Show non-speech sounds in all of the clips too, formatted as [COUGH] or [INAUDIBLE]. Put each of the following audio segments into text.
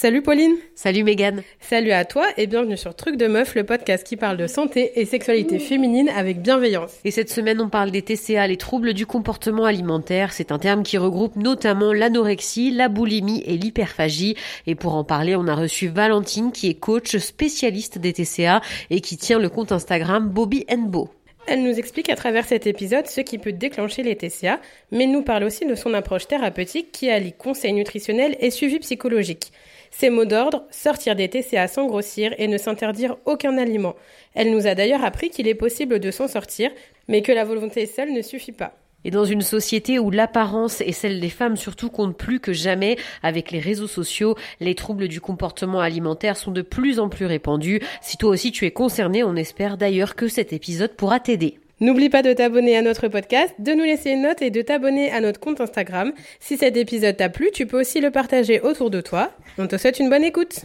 Salut Pauline Salut Mégane Salut à toi et bienvenue sur Truc de Meuf, le podcast qui parle de santé et sexualité féminine avec bienveillance. Et cette semaine on parle des TCA, les troubles du comportement alimentaire. C'est un terme qui regroupe notamment l'anorexie, la boulimie et l'hyperphagie. Et pour en parler, on a reçu Valentine qui est coach spécialiste des TCA et qui tient le compte Instagram Bobby Bo. Elle nous explique à travers cet épisode ce qui peut déclencher les TCA, mais nous parle aussi de son approche thérapeutique qui allie conseil nutritionnel et suivi psychologique. Ses mots d'ordre, sortir des TCA sans grossir et ne s'interdire aucun aliment. Elle nous a d'ailleurs appris qu'il est possible de s'en sortir, mais que la volonté seule ne suffit pas. Et dans une société où l'apparence et celle des femmes surtout comptent plus que jamais, avec les réseaux sociaux, les troubles du comportement alimentaire sont de plus en plus répandus. Si toi aussi tu es concerné, on espère d'ailleurs que cet épisode pourra t'aider. N'oublie pas de t'abonner à notre podcast, de nous laisser une note et de t'abonner à notre compte Instagram. Si cet épisode t'a plu, tu peux aussi le partager autour de toi. On te souhaite une bonne écoute.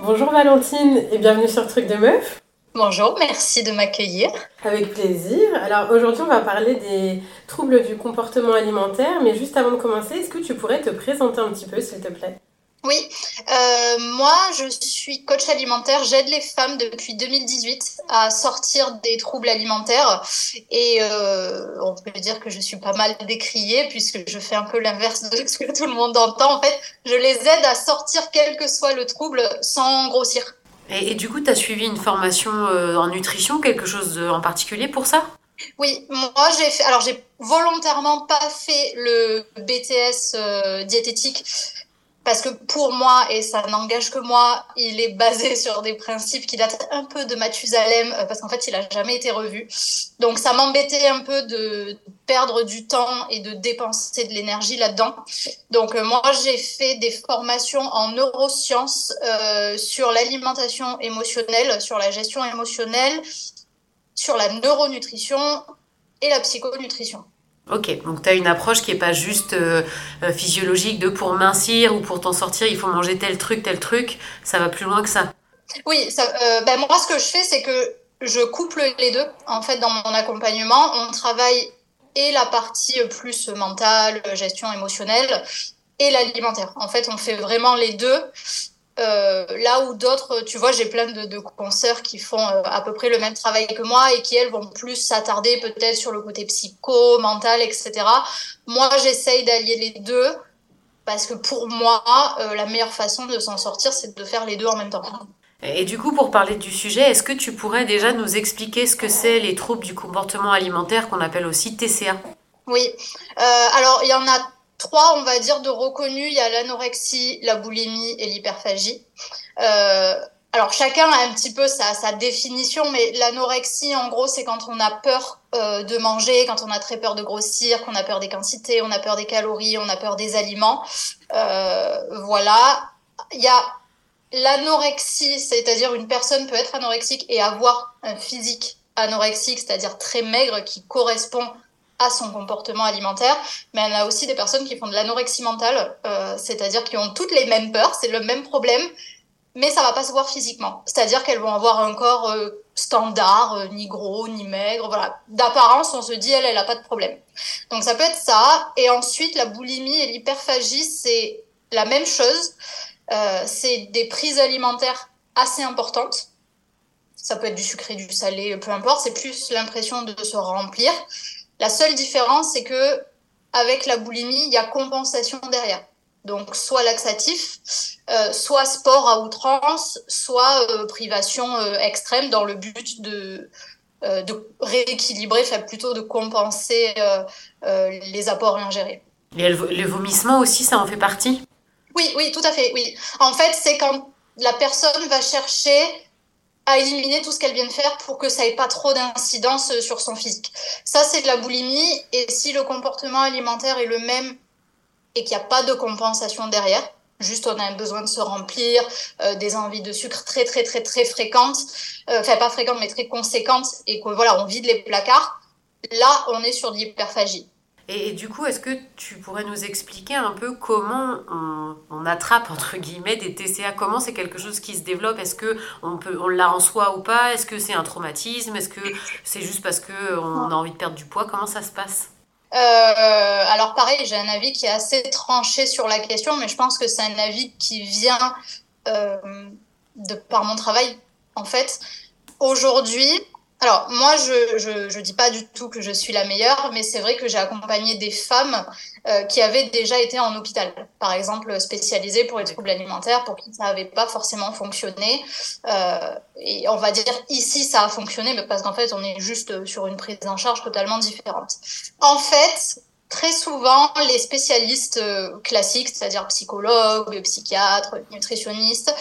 Bonjour Valentine et bienvenue sur Truc de Meuf. Bonjour, merci de m'accueillir. Avec plaisir. Alors aujourd'hui, on va parler des troubles du comportement alimentaire, mais juste avant de commencer, est-ce que tu pourrais te présenter un petit peu, s'il te plaît? Oui, euh, moi je suis coach alimentaire, j'aide les femmes depuis 2018 à sortir des troubles alimentaires et euh, on peut dire que je suis pas mal décriée puisque je fais un peu l'inverse de ce que tout le monde entend. En fait, je les aide à sortir quel que soit le trouble sans grossir. Et, du coup, tu as suivi une formation euh, en nutrition, quelque chose en particulier pour ça? Oui, moi j'ai fait. Alors j'ai volontairement pas fait le BTS euh, diététique parce que pour moi, et ça n'engage que moi, il est basé [LAUGHS] sur des principes qui datent un peu de Mathusalem, euh, parce qu'en fait, il a jamais été revu. Donc, ça m'embêtait un peu de perdre du temps et de dépenser de l'énergie là-dedans. Donc, euh, moi, j'ai fait des formations en neurosciences euh, sur l'alimentation émotionnelle, sur la gestion émotionnelle, sur la neuronutrition et la psychonutrition. Ok, donc tu as une approche qui n'est pas juste euh, euh, physiologique de pour mincir ou pour t'en sortir, il faut manger tel truc, tel truc, ça va plus loin que ça. Oui, euh, ben moi ce que je fais, c'est que je couple les deux. En fait, dans mon accompagnement, on travaille et la partie plus mentale, gestion émotionnelle, et l'alimentaire. En fait, on fait vraiment les deux. Euh, là où d'autres, tu vois, j'ai plein de, de concerts qui font euh, à peu près le même travail que moi et qui, elles, vont plus s'attarder peut-être sur le côté psycho, mental, etc. Moi, j'essaye d'allier les deux parce que pour moi, euh, la meilleure façon de s'en sortir, c'est de faire les deux en même temps. Et du coup, pour parler du sujet, est-ce que tu pourrais déjà nous expliquer ce que c'est les troubles du comportement alimentaire qu'on appelle aussi TCA Oui, alors il y en a trois, on va dire, de reconnus. Il y a l'anorexie, la boulimie et l'hyperphagie. Euh, alors chacun a un petit peu sa, définition, mais l'anorexie, en gros, c'est quand on a peur euh, de manger, quand on a très peur de grossir, qu'on a peur des quantités, on a peur des calories, on a peur des aliments. Euh, voilà. Il y a l'anorexie, c'est-à-dire une personne peut être anorexique et avoir un physique anorexique, c'est-à-dire très maigre, qui correspond son comportement alimentaire, mais y a aussi des personnes qui font de l'anorexie mentale, euh, c'est-à-dire qui ont toutes les mêmes peurs, c'est le même problème, mais ça va pas se voir physiquement. C'est-à-dire qu'elles vont avoir un corps euh, standard, euh, ni gros, ni maigre, voilà. D'apparence, on se dit, elle, elle a pas de problème. Donc ça peut être ça. Et ensuite, la boulimie et l'hyperphagie, c'est la même chose. c'est des prises alimentaires assez importantes. Ça peut être du sucré, du salé, peu importe. C'est plus l'impression de se remplir. La seule différence, c'est que avec la boulimie, il y a compensation derrière. Donc, soit laxatif, euh, soit sport à outrance, soit euh, privation euh, extrême dans le but de, de rééquilibrer, enfin, plutôt de compenser les apports ingérés. Et le vomissement aussi, ça en fait partie? Oui, oui, tout à fait, oui. En fait, c'est quand la personne va chercher à éliminer tout ce qu'elle vient de faire pour que ça ait pas trop d'incidence sur son physique. Ça, c'est de la boulimie. Et si le comportement alimentaire est le même et qu'il n'y a pas de compensation derrière, juste on a un besoin de se remplir, euh, des envies de sucre très très très très fréquentes, euh, enfin pas fréquentes mais très conséquentes, et que voilà, on vide les placards, là on est sur de l'hyperphagie. Et, du coup, est-ce que tu pourrais nous expliquer un peu comment on, attrape, entre guillemets, des TCA Comment c'est quelque chose qui se développe? Est-ce qu'on on, l'a en soi ou pas? Est-ce que c'est un traumatisme? Est-ce que c'est juste parce qu'on a envie de perdre du poids? Comment ça se passe? Euh, alors pareil, j'ai un avis qui est assez tranché sur la question, mais je pense que c'est un avis qui vient euh, de par mon travail. En fait, aujourd'hui, alors, moi, je ne dis pas du tout que je suis la meilleure, mais c'est vrai que j'ai accompagné des femmes euh, qui avaient déjà été en hôpital, par exemple spécialisées pour les troubles alimentaires, pour qui ça n'avait pas forcément fonctionné. Euh, et on va dire ici, ça a fonctionné, mais parce qu'en fait, on est juste sur une prise en charge totalement différente. En fait, très souvent, les spécialistes euh, classiques, c'est-à-dire psychologues, psychiatres, nutritionnistes,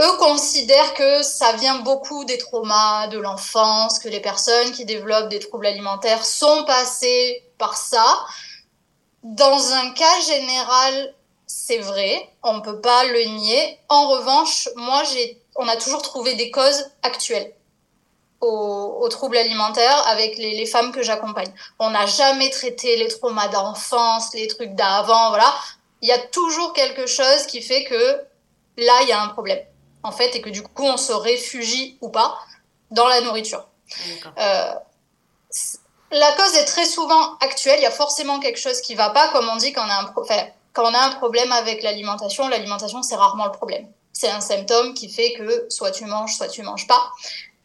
eux considèrent que ça vient beaucoup des traumas de l'enfance, que les personnes qui développent des troubles alimentaires sont passées par ça. Dans un cas général, c'est vrai, on ne peut pas le nier. En revanche, moi, j'ai, on a toujours trouvé des causes actuelles aux, troubles alimentaires avec les, les femmes que j'accompagne. On n'a jamais traité les traumas d'enfance, les trucs d'avant, voilà. Il y a toujours quelque chose qui fait que là, il y a un problème en fait, et que du coup, on se réfugie ou pas dans la nourriture. Euh, la cause est très souvent actuelle. Il y a forcément quelque chose qui va pas, comme on dit quand on a un, quand on a un problème avec l'alimentation. L'alimentation, c'est rarement le problème. C'est un symptôme qui fait que soit tu manges, soit tu manges pas.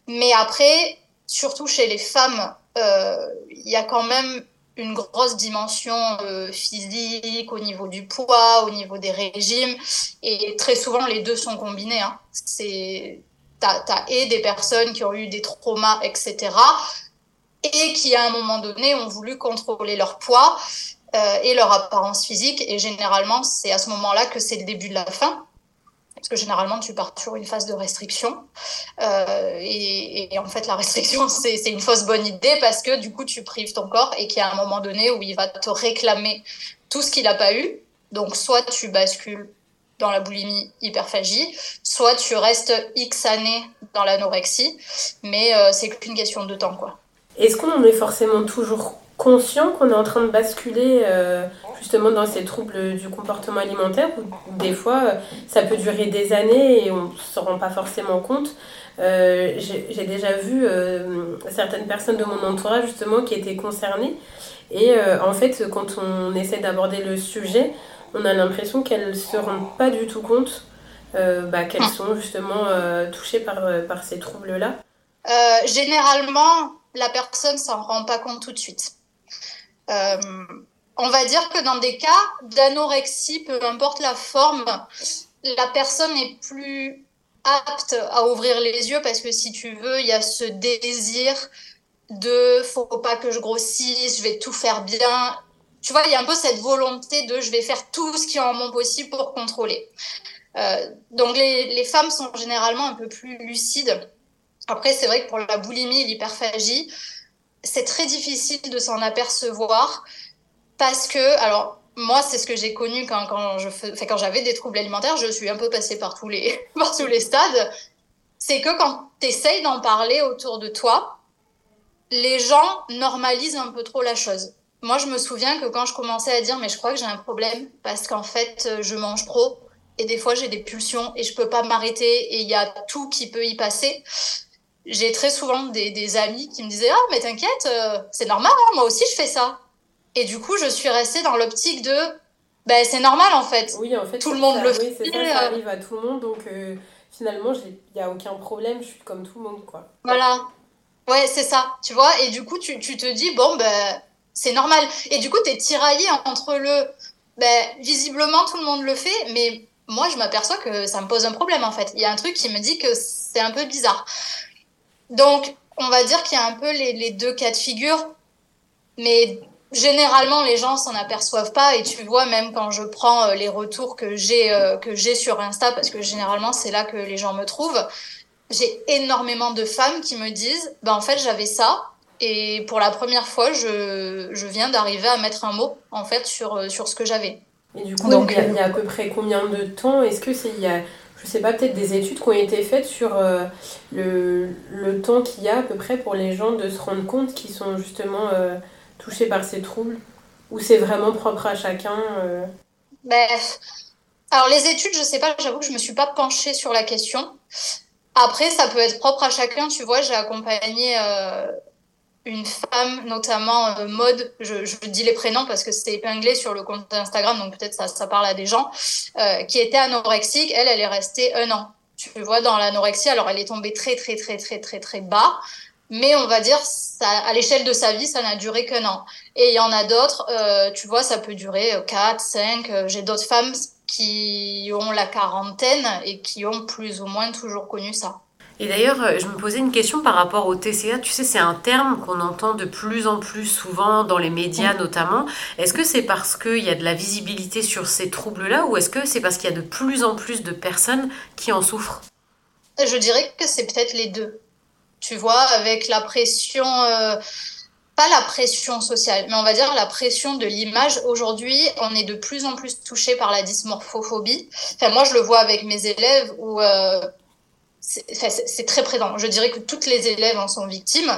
Mais après, surtout chez les femmes, euh, il y a quand même une grosse dimension euh, physique au niveau du poids, au niveau des régimes. Et très souvent, les deux sont combinés. Hein. C'est, t'as, et des personnes qui ont eu des traumas, etc. Et qui, à un moment donné, ont voulu contrôler leur poids euh, et leur apparence physique. Et généralement, c'est à ce moment-là que c'est le début de la fin parce que généralement tu pars sur une phase de restriction. Euh, et, en fait, la restriction, [LAUGHS] c'est une fausse bonne idée parce que du coup, tu prives ton corps et qu'il y a un moment donné où il va te réclamer tout ce qu'il n'a pas eu. Donc, soit tu bascules dans la boulimie hyperphagie, soit tu restes X années dans l'anorexie, mais euh, c'est qu'une question de temps, quoi. Est-ce qu'on est forcément toujours conscient qu'on est en train de basculer euh, justement dans ces troubles du comportement alimentaire ou des fois euh, ça peut durer des années et on ne se rend pas forcément compte? J'ai déjà vu certaines personnes de mon entourage justement qui étaient concernées et en fait quand on essaie d'aborder le sujet on a l'impression qu'elles ne se rendent pas du tout compte bah, qu'elles ah. sont justement touchées par, par ces troubles-là. généralement, la personne s'en rend pas compte tout de suite. Euh, on va dire que dans des cas d'anorexie, peu importe la forme, la personne est plus apte à ouvrir les yeux parce que si tu veux, il y a ce désir de faut pas que je grossisse, je vais tout faire bien. Tu vois, il y a un peu cette volonté de je vais faire tout ce qui est en mon possible pour contrôler. Euh, donc les, les, femmes sont généralement un peu plus lucides. Après, c'est vrai que pour la boulimie et l'hyperphagie, c'est très difficile de s'en apercevoir parce que, alors, moi, c'est ce que j'ai connu quand, quand je fais, quand j'avais des troubles alimentaires. Je suis un peu passée par tous les, [LAUGHS] par tous les stades. C'est que quand tu essayes d'en parler autour de toi, les gens normalisent un peu trop la chose. Moi, je me souviens que quand je commençais à dire, mais je crois que j'ai un problème parce qu'en fait, je mange trop et des fois, j'ai des pulsions et je peux pas m'arrêter et il y a tout qui peut y passer j'ai très souvent des, des, amis qui me disaient Ah, mais t'inquiète, euh, c'est normal, hein, moi aussi je fais ça. Et du coup, je suis restée dans l'optique de ben, c'est normal en fait. Oui, en fait, tout le monde le fait. Oui, ça, ça arrive à tout le monde, donc euh, finalement, il n'y a aucun problème, je suis comme tout le monde, quoi. Voilà. Ouais, c'est ça, tu vois. Et du coup, tu, tu te dis Bon, ben, c'est normal. Et du coup, tu es tiraillé entre le ben, visiblement, tout le monde le fait, mais moi, je m'aperçois que ça me pose un problème en fait. Il y a un truc qui me dit que c'est un peu bizarre. Donc, on va dire qu'il y a un peu les, deux cas de figure, mais généralement les gens s'en aperçoivent pas et tu vois même quand je prends euh, les retours que j'ai euh, que j'ai sur Insta parce que généralement c'est là que les gens me trouvent j'ai énormément de femmes qui me disent bah en fait j'avais ça et pour la première fois je, je viens d'arriver à mettre un mot en fait sur euh, sur ce que j'avais et du coup Donc, il, y a, à peu près combien de temps est-ce que c'est il y a je sais pas, peut-être des études qui ont été faites sur euh, le, le, temps qu'il y a à peu près pour les gens de se rendre compte qu'ils sont justement euh, touchés par ces troubles ou c'est vraiment propre à chacun ben, Alors les études, je sais pas, j'avoue que je me suis pas penchée sur la question. Après, ça peut être propre à chacun. Tu vois, j'ai accompagné une femme, notamment euh, mode, je, je, dis les prénoms parce que c'est épinglé sur le compte Instagram, donc peut-être ça, ça parle à des gens, euh, qui était anorexique. Elle, elle est restée un an. Tu vois, dans l'anorexie, alors elle est tombée très, très, très, très, très, très bas. Mais on va dire, ça, à l'échelle de sa vie, ça n'a duré qu'un an. Et il y en a d'autres, euh, tu vois, ça peut durer 4, 5. J'ai d'autres femmes qui ont la quarantaine et qui ont plus ou moins toujours connu ça. Et d'ailleurs, euh, je me posais une question par rapport au TCA. Tu sais, c'est un terme qu'on entend de plus en plus souvent dans les médias notamment. Est-ce que c'est parce qu'il y a de la visibilité sur ces troubles-là ou est-ce que c'est parce qu'il y a de plus en plus de personnes qui en souffrent? Je dirais que c'est peut-être les deux. Tu vois, avec la pression... Euh, pas la pression sociale, mais on va dire la pression de l'image. Aujourd'hui, on est de plus en plus touché par la dysmorphophobie. Enfin, moi, je le vois avec mes élèves où euh, c'est très présent. Je dirais que toutes les élèves en sont victimes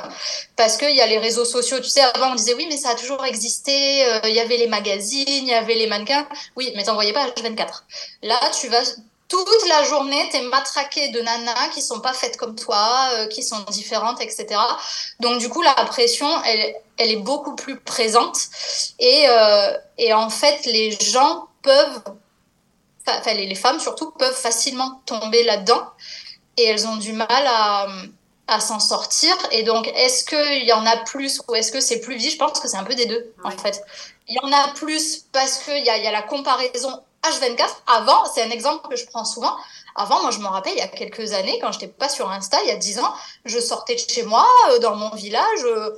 parce qu'il y a les réseaux sociaux. Tu sais, avant on disait oui, mais ça a toujours existé. Euh, il y avait les magazines, il y avait les mannequins. Oui, mais t'en voyais pas H24. Là, tu vas toute la journée, t'es matraqué de nanas qui sont pas faites comme toi, euh, qui sont différentes, etc. Donc du coup, la pression, elle, elle est beaucoup plus présente. Et, euh, et en fait, les gens peuvent, enfin les femmes surtout, peuvent facilement tomber là-dedans et elles ont du mal à, à s'en sortir. Et donc, est-ce qu'il y en a plus ou est-ce que c'est plus vite Je pense que c'est un peu des deux, en fait. Il y en a plus parce qu'il y a, y a la comparaison H24. Avant, c'est un exemple que je prends souvent. Avant, moi, je me rappelle, il y a quelques années, quand je n'étais pas sur Insta, il y a 10 ans, je sortais de chez moi, euh, dans mon village, euh,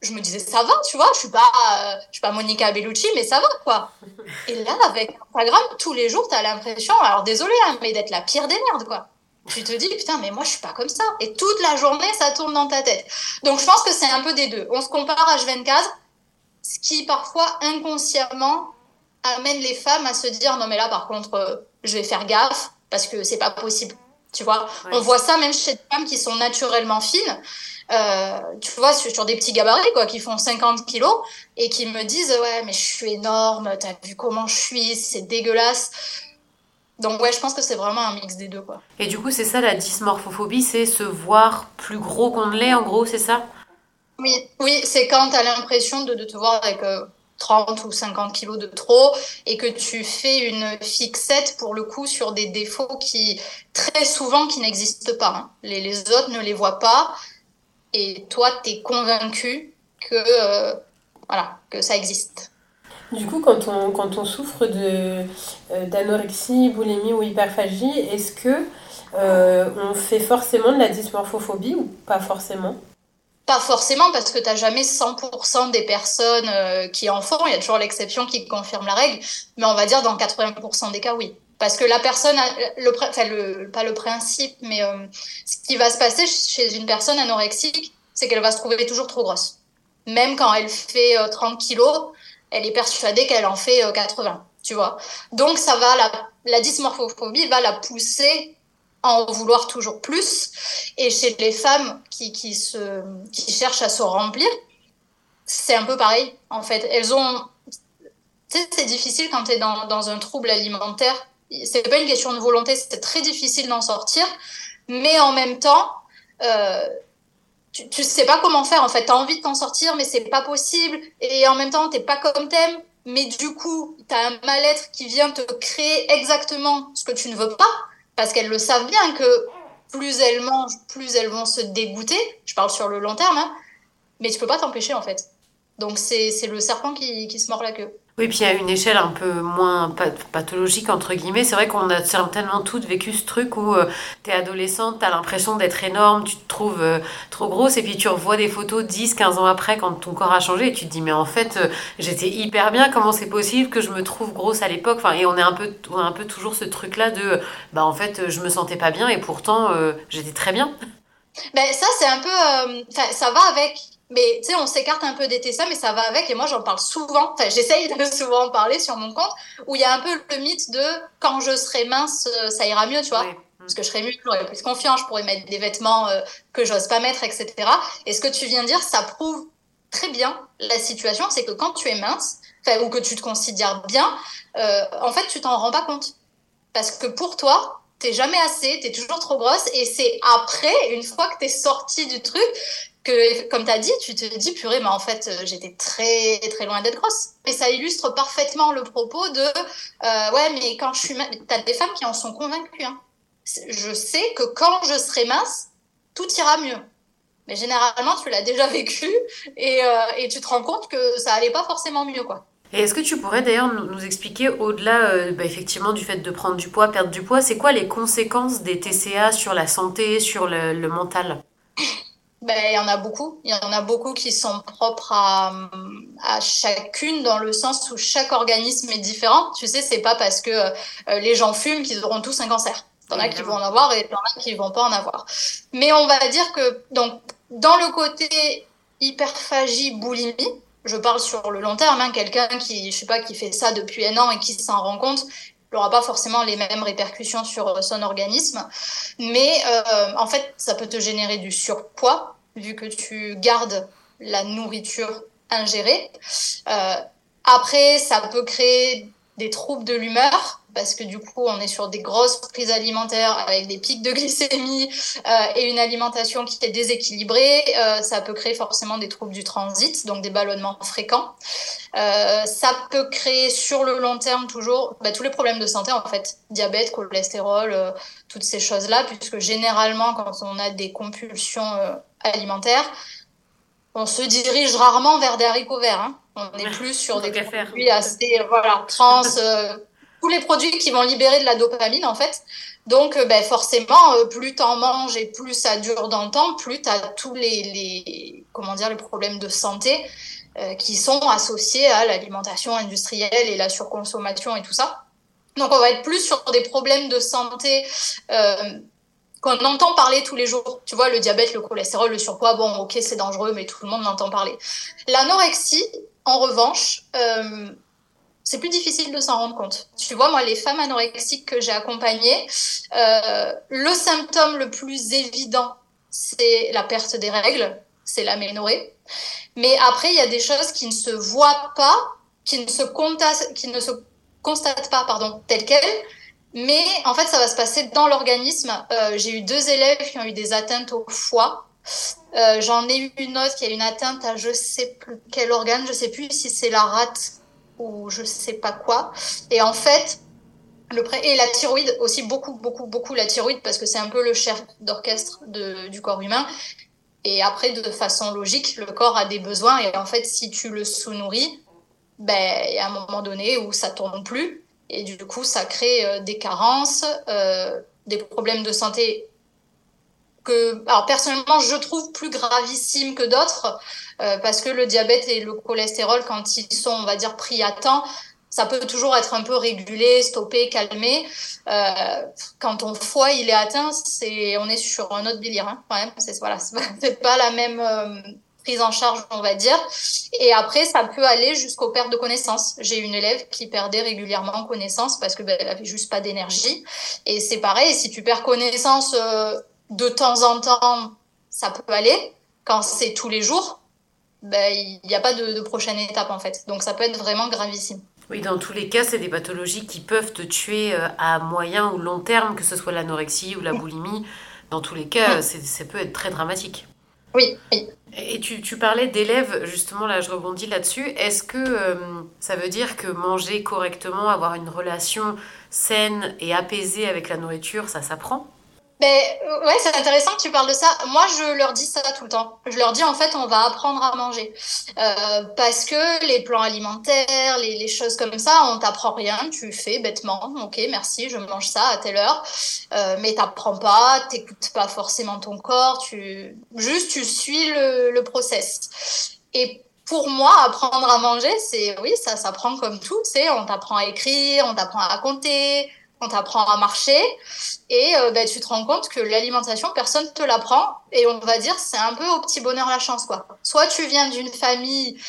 je me disais, ça va, tu vois, je suis pas, euh, je suis pas Monica Bellucci, mais ça va, quoi. Et là, avec Instagram, tous les jours, tu as l'impression, alors désolé, hein, mais d'être la pire des merdes, quoi tu te dis, putain, mais moi, je suis pas comme ça. Et toute la journée, ça tourne dans ta tête. Donc, je pense que c'est un peu des deux. On se compare à H24, ce qui, parfois, inconsciemment, amène les femmes à se dire, non, mais là, par contre, euh, je vais faire gaffe parce que c'est pas possible. Tu vois, on voit ça même chez des femmes qui sont naturellement fines. Euh, tu vois, sur des petits gabarits, quoi, qui font 50 kilos et qui me disent, ouais, mais je suis énorme, t'as vu comment je suis, c'est dégueulasse. Donc ouais, je pense que c'est vraiment un mix des deux quoi. Et du coup, c'est ça la dysmorphophobie, c'est se voir plus gros qu'on ne l'est en gros, c'est ça? Oui, oui, c'est quand tu as l'impression de, de, te voir avec 30 euh, ou 50 kilos de trop et que tu fais une fixette pour le coup sur des défauts qui très souvent qui n'existent pas. Hein. Les, les, autres ne les voient pas et toi tu es convaincu que euh, voilà, que ça existe. Du coup, quand on, quand on souffre euh, d'anorexie, boulimie ou hyperphagie, est-ce que euh, on fait forcément de la dysmorphophobie ou pas forcément? Pas forcément, parce que tu n'as jamais 100% des personnes euh, qui en font. Il y a toujours l'exception qui confirme la règle. Mais on va dire dans 80% des cas, oui. Parce que la personne, le, pas le principe, mais ce qui va se passer chez une personne anorexique, c'est qu'elle va se trouver toujours trop grosse. Même quand elle fait 30 kilos, elle est persuadée qu'elle en fait 80, euh, tu vois. Donc ça va, la, la dysmorphophobie va la pousser à en vouloir toujours plus. Et chez les femmes qui, qui, se, qui cherchent à se remplir, c'est un peu pareil, en fait. Elles ont... C'est difficile quand tu es dans, dans un trouble alimentaire. C'est pas une question de volonté, c'est très difficile d'en sortir. Mais en même temps, euh, tu, tu sais pas comment faire en fait. Tu as envie de t'en sortir, mais c'est pas possible. Et en même temps, t'es pas comme t'aimes. Mais du coup, tu as un mal-être qui vient te créer exactement ce que tu ne veux pas. Parce qu'elles le savent bien que plus elles mangent, plus elles vont se dégoûter. Je parle sur le long terme. Hein. Mais tu peux pas t'empêcher en fait. Donc c'est le serpent qui, qui se mord la queue. Oui, puis à une échelle un peu moins pathologique, entre guillemets, c'est vrai qu'on a certainement toutes vécu ce truc où euh, tu es adolescente, tu as l'impression d'être énorme, tu te trouves euh, trop grosse, et puis tu revois des photos 10, 15 ans après quand ton corps a changé, et tu te dis, mais en fait, euh, j'étais hyper bien, comment c'est possible que je me trouve grosse à l'époque? Enfin, Et on, est un peu, a un peu toujours ce truc-là de, bah en fait, je me sentais pas bien, et pourtant, j'étais très bien. Ben, ça, c'est un peu. ça va avec mais tu sais, on s'écarte un peu des TSA, mais ça va avec. Et moi, j'en parle souvent. Enfin, j'essaye de [LAUGHS] souvent en parler sur mon compte, où il y a un peu le mythe de quand je serai mince, euh, ça ira mieux, tu vois. Parce que je serai mieux, j'aurai plus confiance, je pourrai mettre des vêtements euh, que j'ose pas mettre, etc. Et ce que tu viens de dire, ça prouve très bien la situation, c'est que quand tu es mince, ou que tu te considères bien, euh, en fait, tu t'en rends pas compte. Parce que pour toi, t'es jamais assez, t'es toujours trop grosse, et c'est après, une fois que t'es sortie du truc, que, comme tu as dit, tu te dis, purée, mais en fait, euh, j'étais très, très loin d'être grosse. Et ça illustre parfaitement le propos de, euh, ouais, mais quand je suis mince, t'as des femmes qui en sont convaincues. Hein. Je sais que quand je serai mince, tout ira mieux. Mais généralement, tu l'as déjà [LAUGHS] vécu et, euh, et, tu te rends compte que ça allait pas forcément mieux, quoi. Et est-ce que tu pourrais d'ailleurs nous, expliquer, au-delà bah, effectivement du fait de prendre du poids, perdre du poids, c'est quoi les conséquences des TCA sur la santé, sur le mental? Ben, il y en a beaucoup. Il y en a beaucoup qui sont propres à, à chacune dans le sens où chaque organisme est différent. Tu sais, c'est pas parce que euh, les gens fument qu'ils auront tous un cancer. Il y en a qui vont en avoir et il y en a qui vont pas en avoir. Mais on va dire que donc dans le côté hyperphagie, boulimie, je parle sur le long terme, hein, quelqu'un qui, je sais pas, qui fait ça depuis un an et qui s'en rend compte, n'aura pas forcément les mêmes répercussions sur euh, son organisme. Mais euh, en fait, ça peut te générer du surpoids, vu que tu gardes la nourriture ingérée. Euh, après, ça peut créer des troubles de l'humeur parce que du coup, on est sur des grosses prises alimentaires avec des pics de glycémie euh, et une alimentation qui est déséquilibrée. Euh, ça peut créer forcément des troubles du transit, donc des ballonnements fréquents. Euh, ça peut créer sur le long terme toujours bah, tous les problèmes de santé, en fait, diabète, cholestérol, toutes ces choses-là, puisque généralement, quand on a des compulsions alimentaires, on se dirige rarement vers des haricots verts. Hein. On est plus sur des produits assez voilà, trans, tous les produits qui vont libérer de la dopamine en fait. Donc euh, ben, forcément, euh, plus tu en manges et plus ça dure dans le temps, plus tu as tous les, les, comment dire, les problèmes de santé euh, qui sont associés à l'alimentation industrielle et la surconsommation et tout ça. Donc on va être plus sur des problèmes de santé qu'on entend parler tous les jours. Tu vois, le diabète, le cholestérol, le surpoids, bon, ok, c'est dangereux, mais tout le monde en entend parler. L'anorexie, en revanche, c'est plus difficile de s'en rendre compte. Tu vois, moi, les femmes anorexiques que j'ai accompagnées, euh, le symptôme le plus évident, c'est la perte des règles, c'est l'aménorrhée. Mais après, il y a des choses qui ne se voient pas, qui ne se, constatent pas, pardon, telles quelles. Mais en fait, ça va se passer dans l'organisme. Euh, j'ai eu deux élèves qui ont eu des atteintes au foie. Euh, J'en ai eu une autre qui a une atteinte à je sais plus quel organe, je sais plus si c'est la rate ou je sais pas quoi. Et en fait, le et la thyroïde aussi beaucoup beaucoup beaucoup la thyroïde parce que c'est un peu le chef d'orchestre du corps humain. Et après, de façon logique, le corps a des besoins et en fait, si tu le sous-nourris, ben il y a un moment donné où ça tourne plus et du coup, ça crée euh, des carences, euh, des problèmes de santé que, alors personnellement, je trouve plus gravissimes que d'autres. Euh, parce que le diabète et le cholestérol, quand ils sont, on va dire, pris à temps, ça peut toujours être un peu régulé, stoppé, calmé. Euh, quand ton foie il est atteint, c'est on est sur un autre délire. Hein, quand même, c'est voilà, [LAUGHS] c'est pas la même euh, prise en charge, on va dire. Et après, ça peut aller jusqu'aux pertes de connaissances. J'ai une élève qui perdait régulièrement connaissance parce que ben, avait juste pas d'énergie. Et c'est pareil, si tu perds connaissance de temps en temps, ça peut aller. Quand c'est tous les jours, ben, il n'y a pas de, prochaine étape en fait. Donc ça peut être vraiment gravissime. Oui, dans tous les cas, c'est des pathologies qui peuvent te tuer euh, à moyen ou long terme, que ce soit l'anorexie ou la boulimie. Dans tous les cas, ça peut être très dramatique. Oui, oui. Et tu, tu parlais d'élèves, justement, là je rebondis là-dessus. Est-ce que euh, ça veut dire que manger correctement, avoir une relation saine et apaisée avec la nourriture, ça s'apprend? Ben, ouais, c'est intéressant que tu parles de ça. Moi, je leur dis ça tout le temps. Je leur dis, en fait, on va apprendre à manger. Euh, parce que les plans alimentaires, les, les choses comme ça, on t'apprend rien. Tu fais bêtement. Ok, merci, je mange ça à telle heure. Euh, mais t'apprends pas, t'écoutes pas forcément ton corps. Tu, juste, tu suis le, le process. Et pour moi, apprendre à manger, c'est, oui, ça s'apprend comme tout. C'est, on t'apprend à écrire, on t'apprend à compter, on t'apprend à marcher et euh, bah, tu te rends compte que l'alimentation, personne te l'apprend et on va dire c'est un peu au petit bonheur la chance quoi. Soit tu viens d'une famille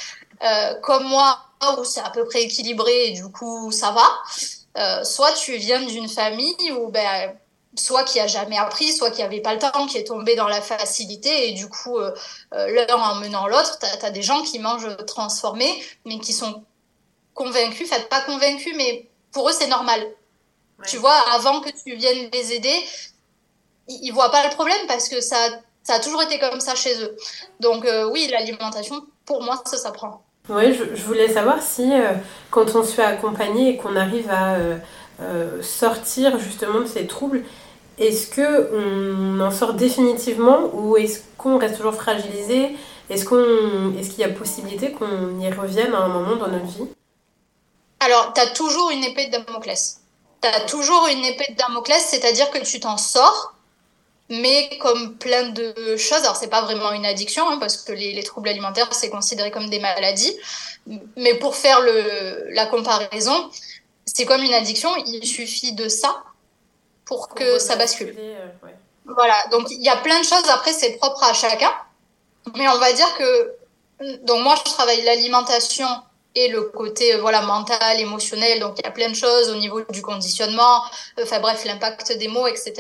euh, comme moi où c'est à peu près équilibré et du coup ça va, euh, soit tu viens d'une famille où ben soit qui a jamais appris, soit qui avait pas le temps, qui est tombé dans la facilité et du coup euh, l'un en menant l'autre, tu as, des gens qui mangent transformés mais qui sont convaincus, enfin pas convaincus mais pour eux c'est normal. Tu vois, avant que tu viennes les aider, ils, ne voient pas le problème parce que ça, ça a toujours été comme ça chez eux. Donc euh, oui, l'alimentation, pour moi, ça s'apprend. Oui, je, je, voulais savoir si quand on se fait accompagner et qu'on arrive à sortir justement de ces troubles, est-ce qu'on en sort définitivement ou est-ce qu'on reste toujours fragilisé? Est-ce qu'on, est-ce qu'il y a possibilité qu'on y revienne à un moment dans notre vie? Alors, tu as toujours une épée de Damoclès. Tu as toujours une épée de Damoclès, c'est-à-dire que tu t'en sors, mais comme plein de choses, alors c'est pas vraiment une addiction, hein, parce que les, les, troubles alimentaires, c'est considéré comme des maladies, mais pour faire le, la comparaison, c'est comme une addiction, il suffit de ça pour que ça bascule. Euh, voilà, donc il y a plein de choses, après c'est propre à chacun, mais on va dire que, donc moi je travaille l'alimentation et le côté euh, voilà mental, émotionnel, donc il y a plein de choses au niveau du conditionnement, enfin bref, l'impact des mots, etc.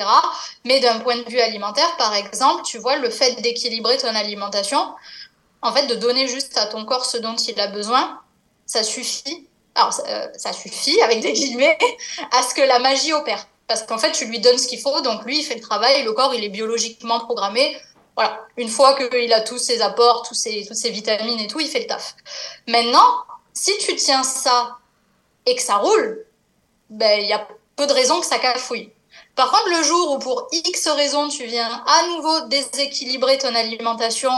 Mais d'un point de vue alimentaire, par exemple, tu vois, le fait d'équilibrer ton alimentation, en fait, de donner juste à ton corps ce dont il a besoin, ça suffit, alors ça, euh, ça suffit avec des guillemets, à ce que la magie opère parce qu'en fait, tu lui donnes ce qu'il faut, donc lui, il fait le travail, le corps, il est biologiquement programmé. Voilà, une fois qu'il a tous ses apports, tous ses, toutes ses vitamines et tout, il fait le taf. Maintenant, si tu tiens ça et que ça roule, ben, il y a peu de raisons que ça cafouille. Par contre, le jour où pour X raisons, tu viens à nouveau déséquilibrer ton alimentation,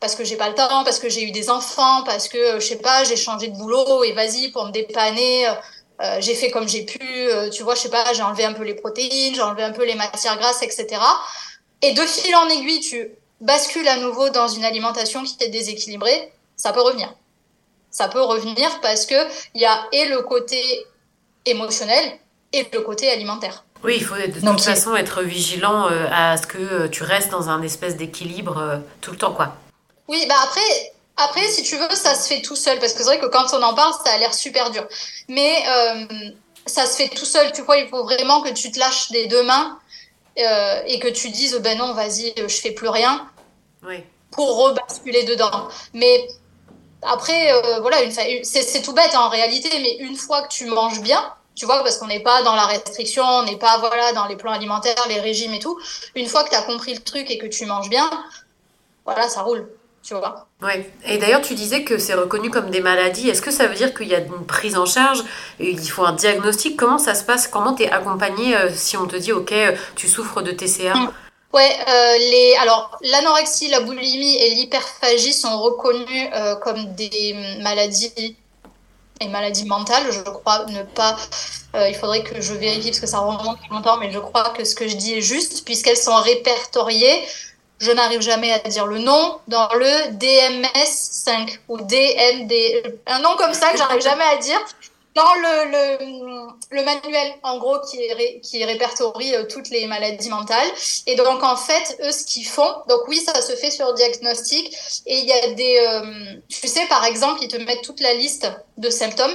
parce que j'ai pas le temps, parce que j'ai eu des enfants, parce que, je sais pas, j'ai changé de boulot et vas-y pour me dépanner, euh, j'ai fait comme j'ai pu, euh, tu vois, je sais pas, j'ai enlevé un peu les protéines, j'ai enlevé un peu les matières grasses, etc. Et de fil en aiguille, tu bascules à nouveau dans une alimentation qui est déséquilibrée, ça peut revenir. Ça peut revenir parce que il y a et le côté émotionnel et le côté alimentaire. Oui, il faut de toute façon être vigilant euh, à ce que tu restes dans un espèce d'équilibre tout le temps, quoi. Oui, bah après, après, si tu veux, ça se fait tout seul, parce que c'est vrai que quand on en parle, ça a l'air super dur. Mais euh, ça se fait tout seul, tu vois, il faut vraiment que tu te lâches des deux mains euh, et que tu dises, ben non, vas-y, je fais plus rien, oui. pour rebasculer dedans. Mais après, euh, voilà, c'est tout bête en réalité, mais une fois que tu manges bien, tu vois, parce qu'on n'est pas dans la restriction, on n'est pas voilà dans les plans alimentaires, les régimes et tout, une fois que tu as compris le truc et que tu manges bien, voilà, ça roule tu vois. Ouais. Et d'ailleurs, tu disais que c'est reconnu comme des maladies. Est-ce que ça veut dire qu'il y a une prise en charge Il faut un diagnostic? Comment ça se passe? Comment tu es accompagné euh, si on te dit, OK, euh, tu souffres de TCA mm. Ouais, euh, les... alors l'anorexie, la boulimie et l'hyperphagie sont reconnus comme des maladies et maladies mentales. Je crois ne pas. il faudrait que je vérifie parce que ça remonte longtemps, mais je crois que ce que je dis est juste puisqu'elles sont répertoriées je n'arrive jamais à dire le nom, dans le DMS5 ou DMD, un nom comme ça que j'arrive jamais à dire, dans le, le, le, manuel, en gros, qui, est qui répertorie euh, toutes les maladies mentales. Et donc, en fait, eux, ce qu'ils font, donc oui, ça se fait sur diagnostic, et il y a des, euh, tu sais, par exemple, ils te mettent toute la liste de symptômes,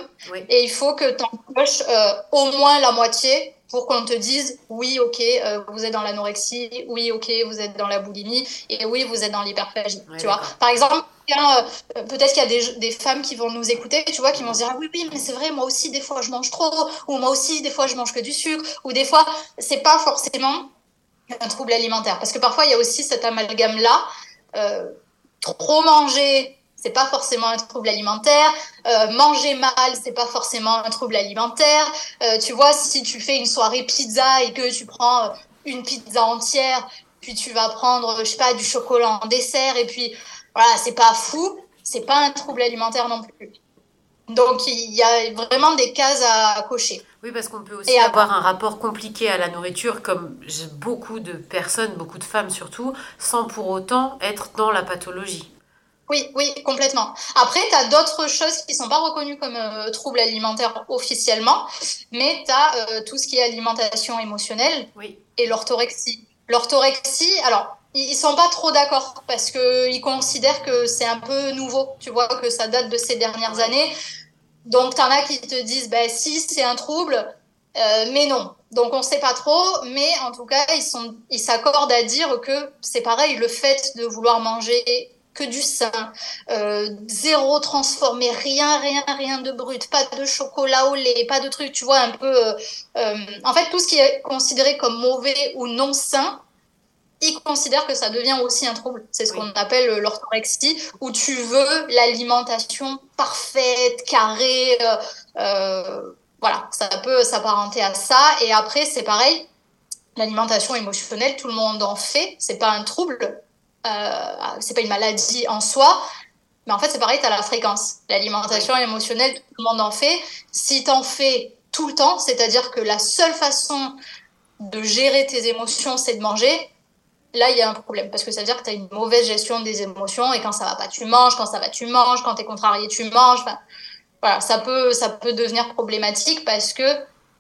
et il faut que tu empoches euh, au moins la moitié pour qu'on te dise oui, ok, euh, vous êtes dans l'anorexie, oui, ok, vous êtes dans la boulimie, et oui, vous êtes dans l'hyperphagie. tu vois, par exemple, euh, peut-être qu'il y a des, des, femmes qui vont nous écouter, tu vois, qui vont se dire ah oui, oui, mais c'est vrai, moi aussi des fois je mange trop, ou moi aussi des fois je mange que du sucre, ou des fois c'est pas forcément un trouble alimentaire, parce que parfois il y a aussi cet amalgame là. Euh, trop manger c'est pas forcément un trouble alimentaire. Euh, manger mal, c'est pas forcément un trouble alimentaire. Euh, tu vois, si tu fais une soirée pizza et que tu prends euh, une pizza entière, puis tu vas prendre, je sais pas, du chocolat en dessert, et puis voilà, c'est pas fou, c'est pas un trouble alimentaire non plus. Donc il y a vraiment des cases à cocher. Oui, parce qu'on peut aussi avoir un rapport compliqué à la nourriture, comme beaucoup de personnes, beaucoup de femmes surtout, sans pour autant être dans la pathologie. Oui, oui, complètement. Après, tu as d'autres choses qui sont pas reconnues comme euh, troubles alimentaires officiellement, mais tu as euh, tout ce qui est alimentation émotionnelle et l'orthorexie. L'orthorexie, alors, ils sont pas trop d'accord parce qu'ils considèrent que c'est un peu nouveau, tu vois, que ça date de ces dernières années. Donc, tu en as qui te disent, ben, si c'est un trouble, mais non. Donc on ne sait pas trop, mais en tout cas, ils sont, ils s'accordent à dire que c'est pareil, le fait de vouloir manger que du sain, euh, zéro transformé, rien, rien, rien de brut, pas de chocolat au lait, pas de trucs, tu vois, un peu. Euh, euh, en fait, tout ce qui est considéré comme mauvais ou non sain, ils considèrent que ça devient aussi un trouble. C'est ce qu'on appelle l'orthorexie, où tu veux l'alimentation parfaite, carrée. voilà, ça peut s'apparenter à ça. Et après, c'est pareil. L'alimentation émotionnelle, tout le monde en fait. C'est pas un trouble c'est pas une maladie en soi, mais en fait, c'est pareil, tu as la fréquence. L'alimentation émotionnelle, tout le monde en fait? Si tu en fais tout le temps, c'est-à-dire que la seule façon de gérer tes émotions, c'est de manger, là, il y a un problème. Parce que ça veut dire que tu as une mauvaise gestion des émotions et quand ça va pas, tu manges, quand ça va, tu manges, quand tu es contrarié, tu manges. voilà, ça peut, ça peut devenir problématique parce que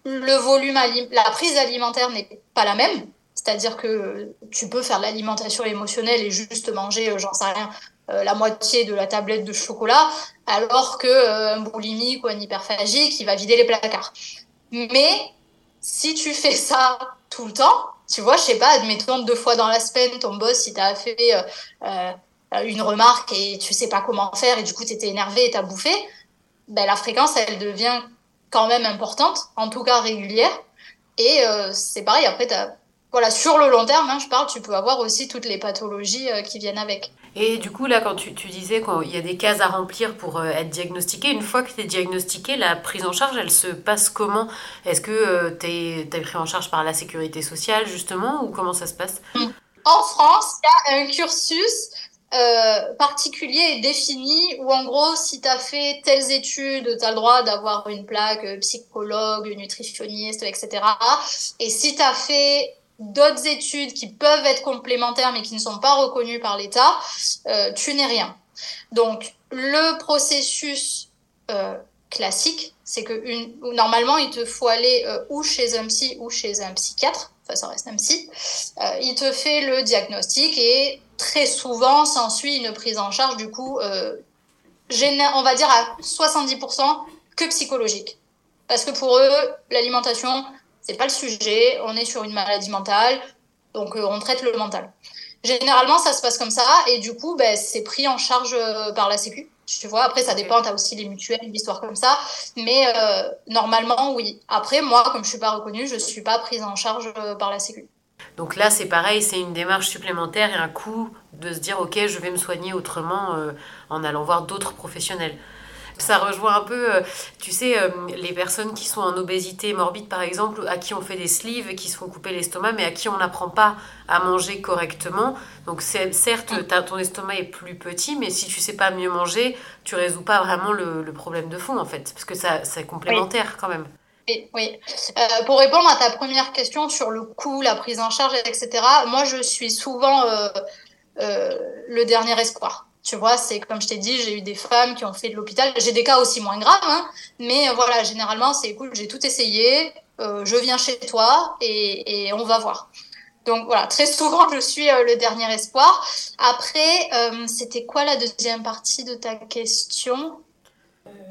le volume, la prise alimentaire n'est pas la même. C'est-à-dire que tu peux faire l'alimentation émotionnelle et juste manger, euh, j'en sais rien, euh, la moitié de la tablette de chocolat, alors qu'un euh, boulimique ou un hyperphagique, il va vider les placards. Mais si tu fais [LAUGHS] ça tout le temps, tu vois, je sais pas, admettons deux fois dans la semaine, ton boss, il t'a fait une remarque et tu sais pas comment faire et du coup tu étais énervé et t'as bouffé, ben, la fréquence, elle devient quand même importante, en tout cas régulière. Et c'est pareil, après, tu as voilà, sur le long terme, hein, je parle, tu peux avoir aussi toutes les pathologies euh, qui viennent avec. Et du coup, là, quand tu, tu disais qu'il y a des cases à remplir pour euh, être diagnostiqué, une fois que tu es diagnostiqué, la prise en charge, elle se passe comment? Est-ce que euh, tu es, pris en charge par la sécurité sociale, justement, ou comment ça se passe? En France, il y a un cursus particulier et défini où en gros si tu as fait telles études, tu as le droit d'avoir une plaque psychologue, nutritionniste, etc. Et si tu as fait d'autres études qui peuvent être complémentaires mais qui ne sont pas reconnues par l'État, euh, tu n'es rien. Donc, le processus euh, classique, c'est que une, normalement, il te faut aller euh, ou chez un psy ou chez un psychiatre, enfin, ça reste un psy, il te fait le diagnostic et très souvent s'ensuit une prise en charge, du coup, on va dire à 70% que psychologique. Parce que pour eux, l'alimentation, c'est pas le sujet, on est sur une maladie mentale, donc euh, on traite le mental. Généralement, ça se passe comme ça, et du coup, ben, c'est pris en charge euh, par la Sécu. Tu vois, après, ça dépend, tu as aussi les mutuelles, l'histoire comme ça, mais euh, normalement, oui. Après, moi, comme je suis pas reconnue, je suis pas prise en charge par la Sécu. Donc là, c'est pareil, c'est une démarche supplémentaire et un coût de se dire, ok, je vais me soigner autrement en allant voir d'autres professionnels. Ça rejoint un peu, euh, tu sais, euh, les personnes qui sont en obésité morbide, par exemple, à qui on fait des sleeves, qui se font couper l'estomac, mais à qui on n'apprend pas à manger correctement. Donc, certes, ton estomac est plus petit, mais si tu sais pas mieux manger, tu résous pas vraiment le, problème de fond, en fait, parce que ça, c'est complémentaire quand même. Oui, euh, pour répondre à ta première question sur le coût, la prise en charge, etc., moi, je suis souvent le dernier espoir. Tu vois, c'est comme je t'ai dit, j'ai eu des femmes qui ont fait de l'hôpital. J'ai des cas aussi moins graves, hein, mais euh, voilà, généralement, c'est écoute, j'ai tout essayé, euh, je viens chez toi et, et, on va voir. Donc voilà, très souvent, je suis euh, le dernier espoir. Après, c'était quoi la deuxième partie de ta question?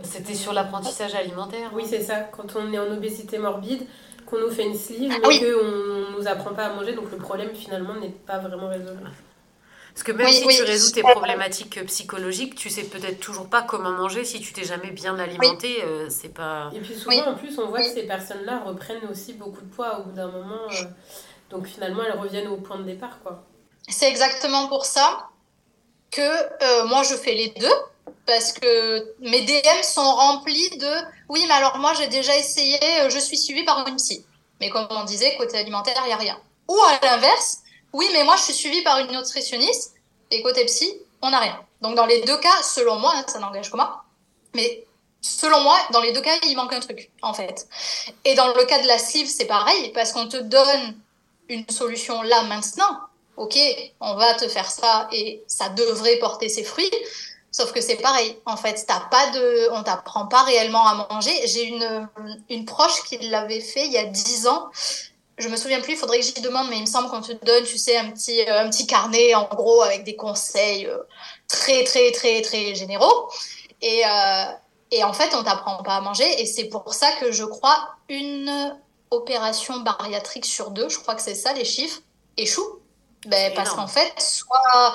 C'était sur l'apprentissage alimentaire. Oui, c'est ça. Quand on est en obésité morbide, qu'on nous fait une sleeve, ah mais qu'on ne nous apprend pas à manger, donc le problème finalement n'est pas vraiment résolu. Parce que même si tu résous tes problématiques psychologiques, tu sais peut-être toujours pas comment manger si tu t'es jamais bien alimenté. Euh, c'est pas. Et puis souvent, en plus, on voit que ces personnes-là reprennent aussi beaucoup de poids au bout d'un moment. Euh, donc finalement, elles reviennent au point de départ, quoi. C'est exactement pour ça que euh, moi, je fais les deux. Parce que mes DM sont remplis de oui, mais alors moi, j'ai déjà essayé, je suis suivie par une psy. Mais comme on disait, côté alimentaire, il n'y a rien. Ou à l'inverse, oui, mais moi, je suis suivie par une nutritionniste et côté psy, on n'a rien. Donc, dans les deux cas, selon moi, hein, ça n'engage que moi, mais selon moi, dans les deux cas, il manque un truc, en fait. Et dans le cas de la sleeve, c'est pareil, parce qu'on te donne une solution là, maintenant. Ok, on va te faire ça et ça devrait porter ses fruits. Sauf que c'est pareil. En fait, t'as pas de, on t'apprend pas réellement à manger. J'ai une, une proche qui l'avait fait il y a dix ans je me souviens plus, il faudrait que j'y demande, mais il me semble qu'on te donne, tu sais, un petit, euh, un petit carnet, en gros, avec des conseils euh, très, très, très, très généraux. Et, euh, et en fait, on t'apprend pas à manger. Et c'est pour ça que je crois une opération bariatrique sur deux, je crois que c'est ça les chiffres, échouent. Ben, parce qu'en fait, soit,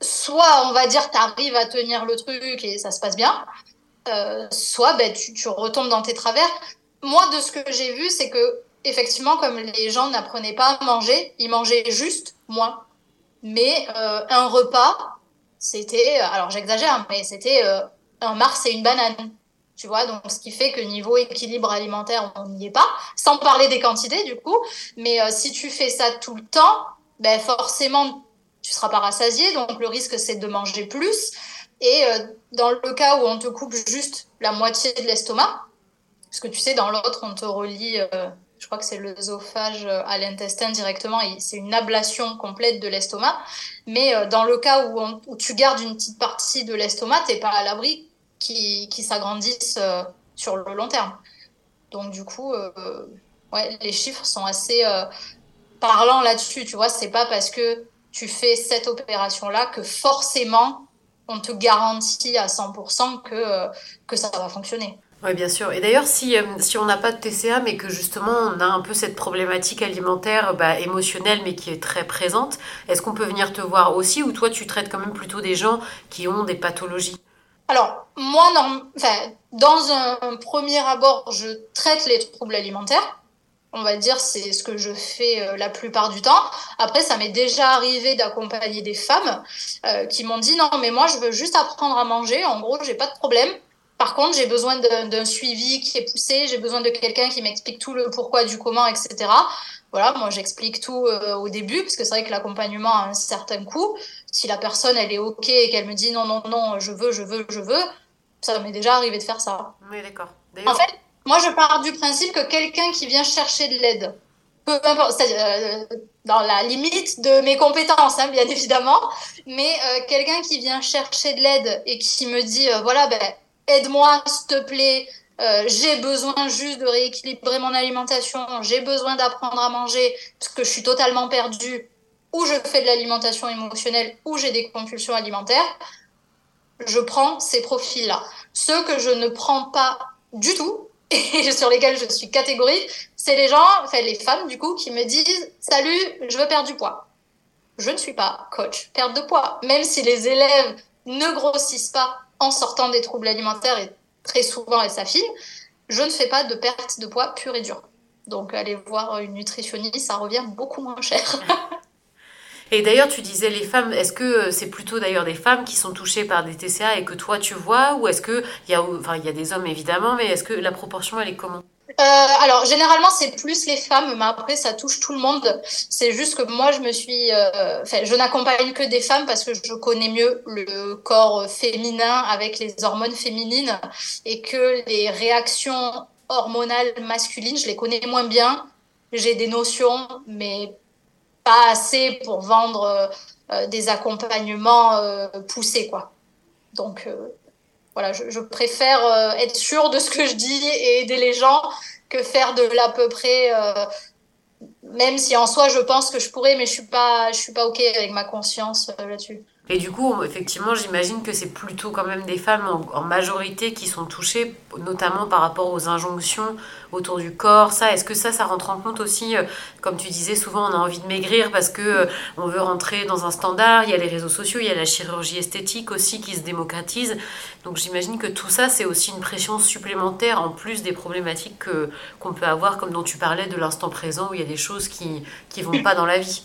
soit on va dire tu arrives à tenir le truc et ça se passe bien, euh, soit ben, tu, tu, retombes dans tes travers. Moi, de ce que j'ai vu, c'est que effectivement, comme les gens n'apprenaient pas à manger, ils mangeaient juste moins. Mais euh, un repas, c'était, alors j'exagère, mais c'était euh, un Mars et une banane. Tu vois, donc ce qui fait que niveau équilibre alimentaire, on n'y est pas, sans parler des quantités du coup. Mais si tu fais ça tout le temps, ben forcément, tu seras pas rassasié, donc le risque c'est de manger plus. Et euh, dans le cas où on te coupe juste la moitié de l'estomac, parce que tu sais, dans l'autre, on te relie, euh, je crois que c'est l'œsophage euh, à l'intestin directement, c'est une ablation complète de l'estomac. Mais dans le cas où, tu gardes une petite partie de l'estomac, tu n'es pas à l'abri qui, qui s'agrandisse sur le long terme. Donc du coup, les chiffres sont assez parlants là-dessus, tu vois, pas parce que tu fais cette opération-là que forcément on te garantit à 100% que, euh, que ça va fonctionner. Oui, bien sûr. Et d'ailleurs, si, euh, si on n'a pas de TCA, mais que justement on a un peu cette problématique alimentaire bah, émotionnelle, mais qui est très présente, est-ce qu'on peut venir te voir aussi ou toi tu traites quand même plutôt des gens qui ont des pathologies? Alors, moi, non, dans un premier abord, je traite les troubles alimentaires on va dire, c'est ce que je fais euh, la plupart du temps. Après, ça m'est déjà arrivé d'accompagner des femmes euh, qui m'ont dit non, mais moi, je veux juste apprendre à manger. En gros, j'ai pas de problème. Par contre, j'ai besoin d'un suivi qui est poussé. J'ai besoin de quelqu'un qui m'explique tout le pourquoi, du comment, etc. Voilà, moi, j'explique tout euh, au début parce que c'est vrai que l'accompagnement a un certain coût. Si la personne, elle est OK et qu'elle me dit non, non, non, je veux, je veux, je veux, ça m'est déjà arrivé de faire ça. Oui, d'accord. En fait, moi, je pars du principe que quelqu'un qui vient chercher de l'aide, peu importe, euh, dans la limite de mes compétences, hein, bien évidemment, mais euh, quelqu'un qui vient chercher de l'aide et qui me dit, euh, voilà, ben, aide-moi, s'il te plaît, j'ai besoin juste de rééquilibrer mon alimentation, j'ai besoin d'apprendre à manger parce que je suis totalement perdue, ou je fais de l'alimentation émotionnelle, ou j'ai des compulsions alimentaires, je prends ces profils-là. Ceux que je ne prends pas du tout, [LAUGHS] et sur lesquels je suis catégorique, c'est les gens, enfin les femmes du coup, qui me disent Salut, je veux perdre du poids. Je ne suis pas coach perte de poids. Même si les élèves ne grossissent pas en sortant des troubles alimentaires et très souvent elles s'affinent, je ne fais pas de perte de poids pure et dure. Donc aller voir une nutritionniste, ça revient beaucoup moins cher. Et d'ailleurs, tu disais les femmes, est-ce que euh, c'est plutôt d'ailleurs des femmes qui sont touchées par des TCA et que toi tu vois Ou est-ce qu'il y, enfin, y a des hommes évidemment, mais est-ce que la proportion elle est comment? Euh, alors généralement c'est plus les femmes, mais après ça touche tout le monde. C'est juste que moi je me suis, euh, je n'accompagne que des femmes parce que je connais mieux le corps féminin avec les hormones féminines et que les réactions hormonales masculines je les connais moins bien. J'ai des notions, mais pas assez pour vendre euh, euh, des accompagnements euh, poussés, quoi. Donc, voilà, je, préfère être sûre de ce que je dis et aider les gens que faire de l'à peu près même si en soi je pense que je pourrais mais je suis pas je suis pas ok avec ma conscience là-dessus et du coup, effectivement, j'imagine que c'est plutôt quand même des femmes en, majorité qui sont touchées, notamment par rapport aux injonctions autour du corps. Ça, est-ce que ça, ça rentre en compte aussi euh, Comme tu disais, souvent on a envie de maigrir parce que euh, on veut rentrer dans un standard. Il y a les réseaux sociaux, il y a la chirurgie esthétique aussi qui se démocratise. Donc j'imagine que tout ça, c'est aussi une pression supplémentaire en plus des problématiques qu'on peut avoir, comme dont tu parlais de l'instant présent où il y a des choses qui qui vont pas dans la vie.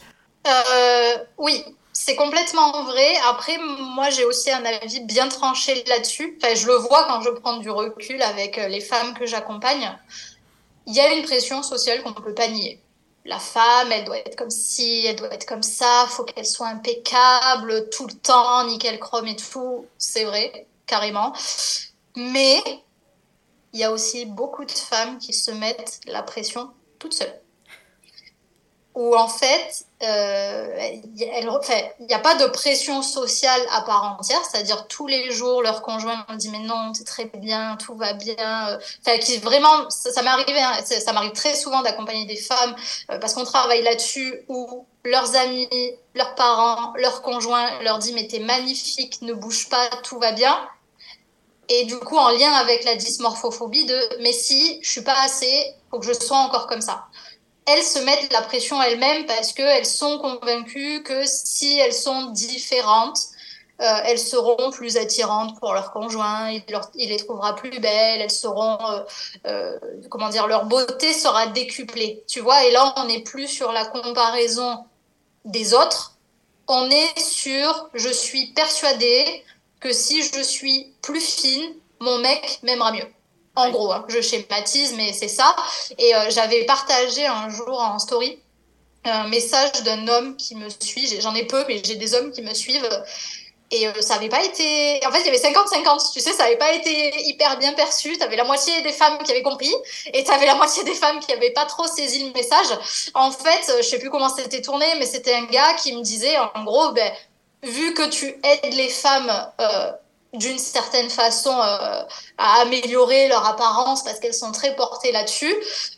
Euh, oui, c'est complètement vrai. Après, moi, j'ai aussi un avis bien tranché là-dessus. Enfin, je le vois quand je prends du recul avec euh, les femmes que j'accompagne. Il y a une pression sociale qu'on ne peut pas nier. La femme, elle doit être comme ci, elle doit être comme ça, faut qu'elle soit impeccable tout le temps, nickel chrome et tout. C'est vrai, carrément. Mais il y a aussi beaucoup de femmes qui se mettent la pression toutes seules où en fait, euh, il n'y a pas de pression sociale à part entière, c'est-à-dire tous les jours, leur conjoint me dit mais non, c'est très bien, tout va bien. Euh, enfin, qui vraiment, ça, arrivé, hein, ça m'arrive très souvent d'accompagner des femmes euh, parce qu'on travaille là-dessus où leurs amis, leurs parents, leurs conjoints leur disent mais t'es magnifique, ne bouge pas, tout va bien. Et du coup, en lien avec la dysmorphophobie de mais si je suis pas assez, faut que je sois encore comme ça. Elles se mettent la pression elles-mêmes parce qu'elles sont convaincues que si elles sont différentes, euh, elles seront plus attirantes pour leur conjoint, il, les trouvera plus belles, elles seront, euh, euh, comment dire, leur beauté sera décuplée, tu vois. Et là, on n'est plus sur la comparaison des autres, on est sur je suis persuadée que si je suis plus fine, mon mec m'aimera mieux. En gros, hein, je schématise, mais c'est ça. Et euh, j'avais partagé un jour en story un message d'un homme qui me suit. J'en ai peu, mais j'ai des hommes qui me suivent. Et euh, ça n'avait pas été. En fait, il y avait 50-50. Tu sais, ça n'avait pas été hyper bien perçu. Tu avais la moitié des femmes qui avaient compris et tu avais la moitié des femmes qui n'avaient pas trop saisi le message. En fait, je sais plus comment c'était tourné, mais c'était un gars qui me disait, en gros, ben, vu que tu aides les femmes euh, d'une certaine façon euh, à améliorer leur apparence parce qu'elles sont très portées là-dessus,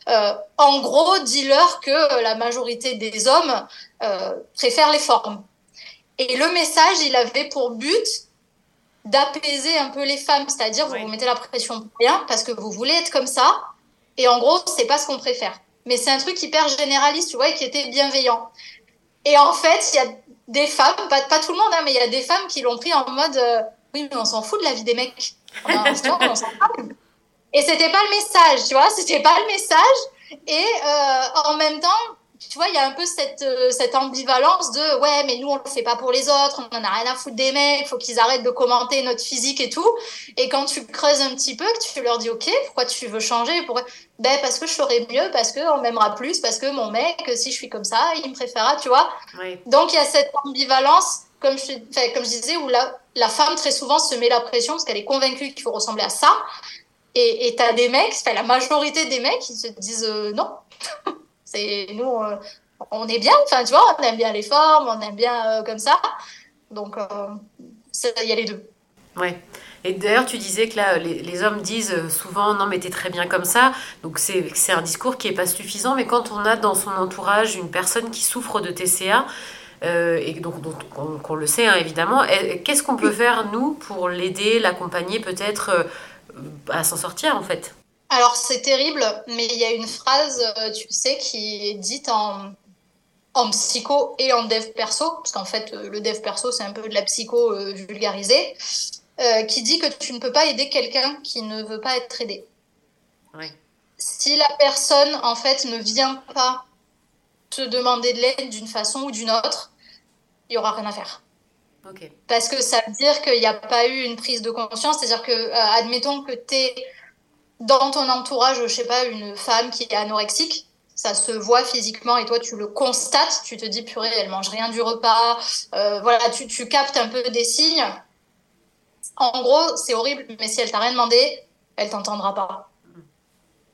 euh, en gros, dis-leur que la majorité des hommes préfèrent les formes. Et le message, il avait pour but d'apaiser un peu les femmes, c'est-à-dire vous vous mettez la pression pour rien parce que vous voulez être comme ça, et en gros, c'est pas ce qu'on préfère. Mais c'est un truc hyper généraliste, tu vois, et qui était bienveillant. Et en fait, il y a des femmes, pas, pas tout le monde, hein, mais il y a des femmes qui l'ont pris en mode euh, oui, mais on s'en fout de la vie des mecs. et c'était pas le message, tu vois, c'était pas le message. Et euh, en même temps, tu vois, il y a un peu cette, euh, cette ambivalence de ouais, mais nous on le fait pas pour les autres, on en a rien à foutre des mecs, faut qu'ils arrêtent de commenter notre physique et tout. Et quand tu creuses un petit peu, que tu leur dis ok, pourquoi tu veux changer? Pour... Ben parce que je ferai mieux, parce qu'on m'aimera plus, parce que mon mec, si je suis comme ça, il me préférera, tu vois. Donc il y a cette ambivalence, comme je, disais, où la, femme très souvent se met la pression parce qu'elle est convaincue qu'il faut ressembler à ça. Et tu as des mecs, la majorité des mecs, ils se disent euh, non. [LAUGHS] C'est nous, euh, on est bien, enfin tu vois, on aime bien les formes, on aime bien euh, comme ça. Donc il y a les deux. Ouais. Et d'ailleurs, tu disais que là, les, hommes disent souvent non, mais t'es très bien comme ça. Donc c'est un discours qui est pas suffisant. Mais quand on a dans son entourage une personne qui souffre de TCA, et donc, qu'on le sait hein, évidemment, qu'est-ce qu'on peut faire nous pour l'aider, l'accompagner peut-être à s'en sortir en fait? Alors c'est terrible, mais il y a une phrase, euh, tu sais, qui est dite en, en psycho et en dev perso, parce qu'en fait euh, le dev perso c'est un peu de la psycho euh, vulgarisée, qui dit que tu ne peux pas aider quelqu'un qui ne veut pas être aidé. Si la personne en fait ne vient pas te demander de l'aide d'une façon ou d'une autre, il y aura rien à faire. Parce que ça veut dire qu'il n'y a pas eu une prise de conscience, c'est-à-dire que, admettons que tu es dans ton entourage, je sais pas, une femme qui est anorexique, ça se voit physiquement et toi tu le constates, tu te dis purée, elle mange rien du repas, euh, voilà, tu, tu captes un peu des signes. En gros, c'est horrible, mais si elle t'a rien demandé, elle t'entendra pas.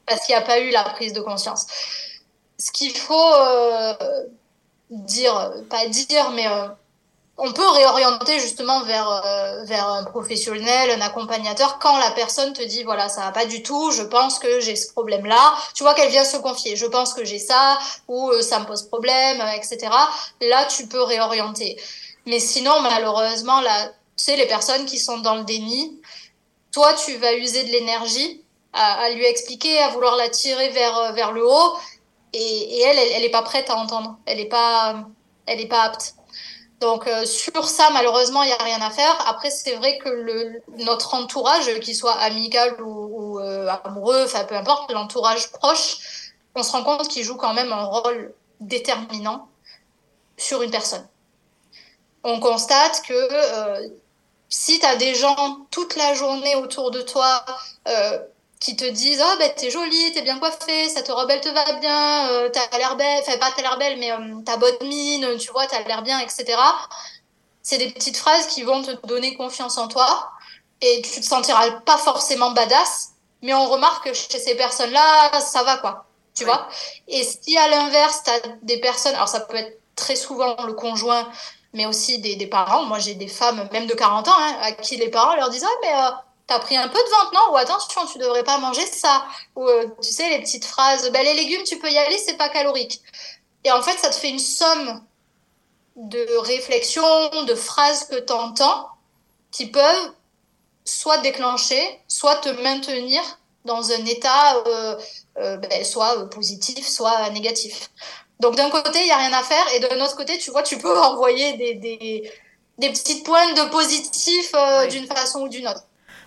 Parce qu'il n'y a pas eu la prise de conscience. Ce qu'il faut euh, dire, pas dire, mais euh, on peut réorienter justement vers, euh, vers un professionnel, un accompagnateur, quand la personne te dit, voilà, ça va pas du tout, je pense que j'ai ce problème-là, tu vois qu'elle vient se confier, je pense que j'ai ça, ou euh, ça me pose problème, etc. Là, tu peux réorienter. Mais sinon, malheureusement, là, tu sais, les personnes qui sont dans le déni, toi, tu vas user de l'énergie à, à, lui expliquer, à vouloir la tirer vers, vers le haut, et, elle, elle, elle est pas prête à entendre, elle est pas, elle est pas apte. Donc euh, sur ça, malheureusement, il n'y a rien à faire. Après, c'est vrai que notre entourage, qu'il soit amical ou, euh, amoureux, enfin peu importe, l'entourage proche, on se rend compte qu'il joue quand même un rôle déterminant sur une personne. On constate que euh, si tu as des gens toute la journée autour de toi qui te disent oh ben t'es jolie t'es bien coiffée cette robe elle te va bien euh, t'as l'air belle enfin pas t'as l'air belle mais euh, t'as bonne mine tu vois t'as l'air bien etc c'est des petites phrases qui vont te donner confiance en toi et tu te sentiras pas forcément badass mais on remarque que chez ces personnes là ça va quoi. Tu vois? Et si à l'inverse t'as des personnes alors ça peut être très souvent le conjoint mais aussi des, des parents. Moi j'ai des femmes même de 40 ans hein, à qui les parents leur disent ah mais euh, t'as pris un peu de ventre, non Ou attention, tu devrais pas manger ça. Ou euh, tu sais, les petites phrases, bah, les légumes, tu peux y aller, c'est pas calorique. Et en fait, ça te fait une somme de réflexions, de phrases que tu entends qui peuvent soit déclencher, soit te maintenir dans un état ben, soit positif, soit négatif. Donc d'un côté, il n'y a rien à faire, et de l'autre côté, tu vois, tu peux [LAUGHS] envoyer des, des, des petites pointes de positif d'une façon ou d'une autre.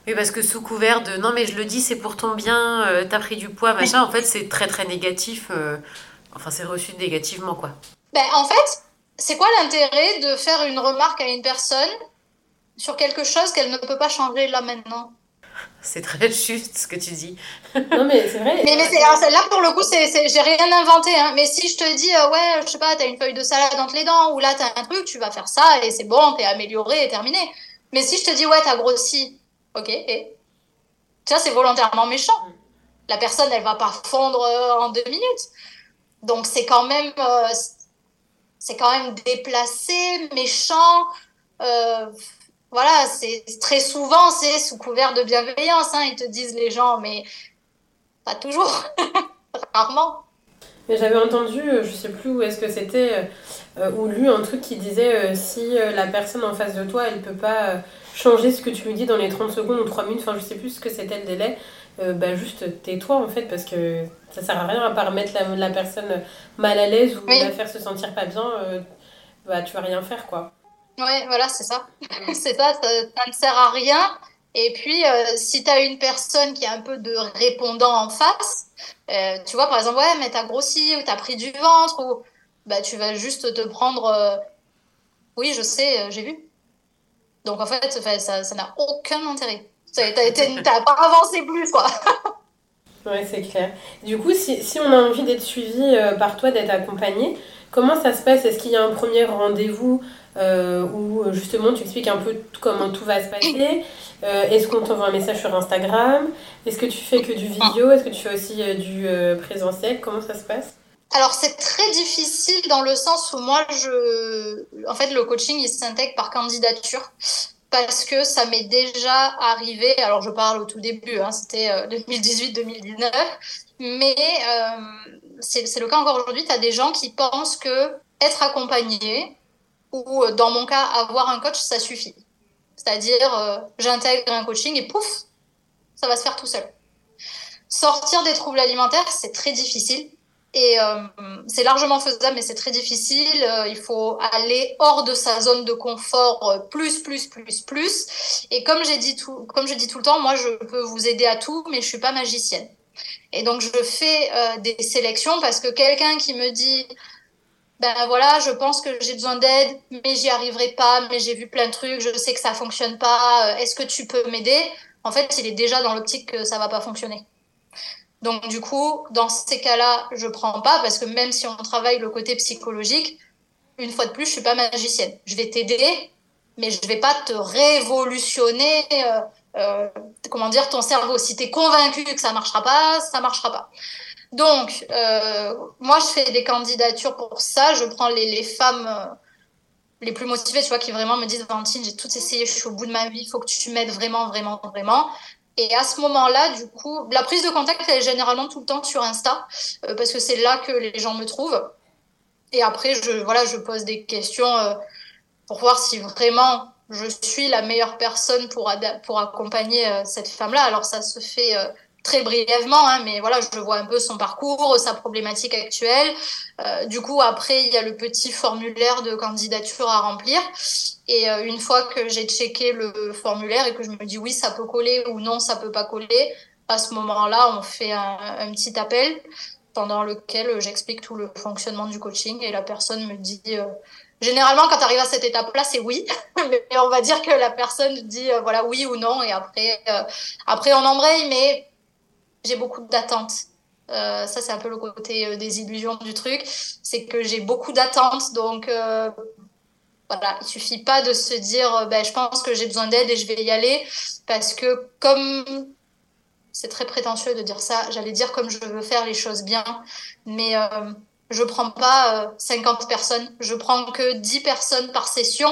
Oui, parce que sous couvert de non, mais je le dis, c'est pour ton bien, euh, t'as pris du poids, machin, en fait, c'est très très négatif. Euh, enfin, c'est reçu négativement, quoi. Ben, en fait, c'est quoi l'intérêt de faire une remarque à une personne sur quelque chose qu'elle ne peut pas changer là maintenant? C'est très [LAUGHS] juste ce que tu dis. non, mais c'est vrai. Mais, mais là, pour le coup, c'est, j'ai rien inventé. Hein. Mais si je te dis, euh, ouais, je sais pas, t'as une feuille de salade entre les dents, ou là, t'as un truc, tu vas faire ça, et c'est bon, t'es amélioré et terminé. Mais si je te dis, ouais, t'as grossi, Ok, et ça, c'est volontairement méchant. La personne, elle va pas fondre euh, en deux minutes. Donc, c'est quand même, euh, c'est quand même déplacé, méchant. Euh, voilà, c'est très souvent, c'est sous couvert de bienveillance. Hein, ils te disent les gens, mais pas toujours, [LAUGHS] rarement. Mais j'avais entendu, je sais plus où est-ce que c'était, ou lu un truc qui disait si la personne en face de toi, elle peut pas changer ce que tu lui dis dans les 30 secondes ou 3 minutes, enfin je sais plus ce que c'était le délai, euh, bah juste tais-toi en fait parce que ça sert à rien à part mettre la, la personne mal à l'aise ou la faire se sentir pas bien, euh, bah tu vas rien faire quoi. Ouais, voilà, c'est ça. [LAUGHS] c'est ça, ça, ne sert à rien. Et puis, euh, si tu as une personne qui a un peu de répondant en face, tu vois, par exemple, ouais, mais t'as grossi ou t'as pris du ventre, ou bah, tu vas juste te prendre. oui, je sais, j'ai vu. Donc en fait, ça n'a aucun intérêt. Tu n'as pas avancé plus, quoi. [LAUGHS] ouais, c'est clair. Du coup, si, si, on a envie d'être suivi euh, par toi, d'être accompagné, comment ça se passe? Est-ce qu'il y a un premier rendez-vous euh, où justement tu expliques un peu comment tout va se passer? Euh, Est-ce qu'on t'envoie un message sur Instagram? Est-ce que tu fais que du vidéo? Est-ce que tu fais aussi du présentiel? Comment ça se passe? Alors c'est très difficile dans le sens où moi je en fait le coaching il s'intègre par candidature parce que ça m'est déjà arrivé. Alors je parle au tout début hein, c'était 2018-2019 euh, mais euh, c'est le cas encore aujourd'hui. Tu des gens qui pensent que être accompagné ou euh, dans mon cas avoir un coach ça suffit. C'est-à-dire j'intègre un coaching et pouf ça va se faire tout seul. Sortir des troubles alimentaires c'est très difficile et euh, c'est largement faisable, mais c'est très difficile. Euh, il faut aller hors de sa zone de confort euh, plus, plus, plus, plus. Et comme j'ai dit tout, comme je dis tout le temps, moi, je peux vous aider à tout, mais je suis pas magicienne. Et donc, je fais des sélections parce que quelqu'un qui me dit, ben voilà, je pense que j'ai besoin d'aide, mais j'y arriverai pas, mais j'ai vu plein de trucs, je sais que ça fonctionne pas, est-ce que tu peux m'aider? En fait, il est déjà dans l'optique que ça va pas fonctionner. Donc du coup, dans ces cas-là, je prends pas parce que même si on travaille le côté psychologique, une fois de plus, je suis pas magicienne. Je vais t'aider, mais je vais pas te révolutionner. Euh, euh, comment dire ton cerveau Si tu es convaincu que ça marchera pas, ça marchera pas. Donc, euh, moi, je fais des candidatures pour ça. Je prends les, les femmes les plus motivées, tu vois, qui vraiment me disent Valentine, j'ai tout essayé, je suis au bout de ma vie, il faut que tu m'aides vraiment, vraiment, vraiment. Et à ce moment-là, du coup, la prise de contact, elle est généralement tout le temps sur Insta, euh, parce que c'est là que les gens me trouvent. Et après, je, voilà, je pose des questions euh, pour voir si vraiment je suis la meilleure personne pour, pour accompagner euh, cette femme-là. Alors, ça se fait très brièvement, hein, mais voilà, je vois un peu son parcours, sa problématique actuelle. Euh, du coup, après, il y a le petit formulaire de candidature à remplir. Et euh, une fois que j'ai checké le formulaire et que je me dis oui, ça peut coller ou non, ça peut pas coller, à ce moment-là, on fait un, petit appel pendant lequel j'explique tout le fonctionnement du coaching et la personne me dit. Euh, généralement, quand tu arrives à cette étape-là, c'est oui. [LAUGHS] mais on va dire que la personne dit voilà oui ou non et après, après on embraye. Mais j'ai beaucoup d'attentes. Euh, ça, c'est un peu le côté euh, des illusions du truc. C'est que j'ai beaucoup d'attentes. Donc, euh, voilà, il suffit pas de se dire, ben, je pense que j'ai besoin d'aide et je vais y aller. Parce que comme c'est très prétentieux de dire ça, j'allais dire comme je veux faire les choses bien. Mais je prends pas 50 personnes, je prends que 10 personnes par session.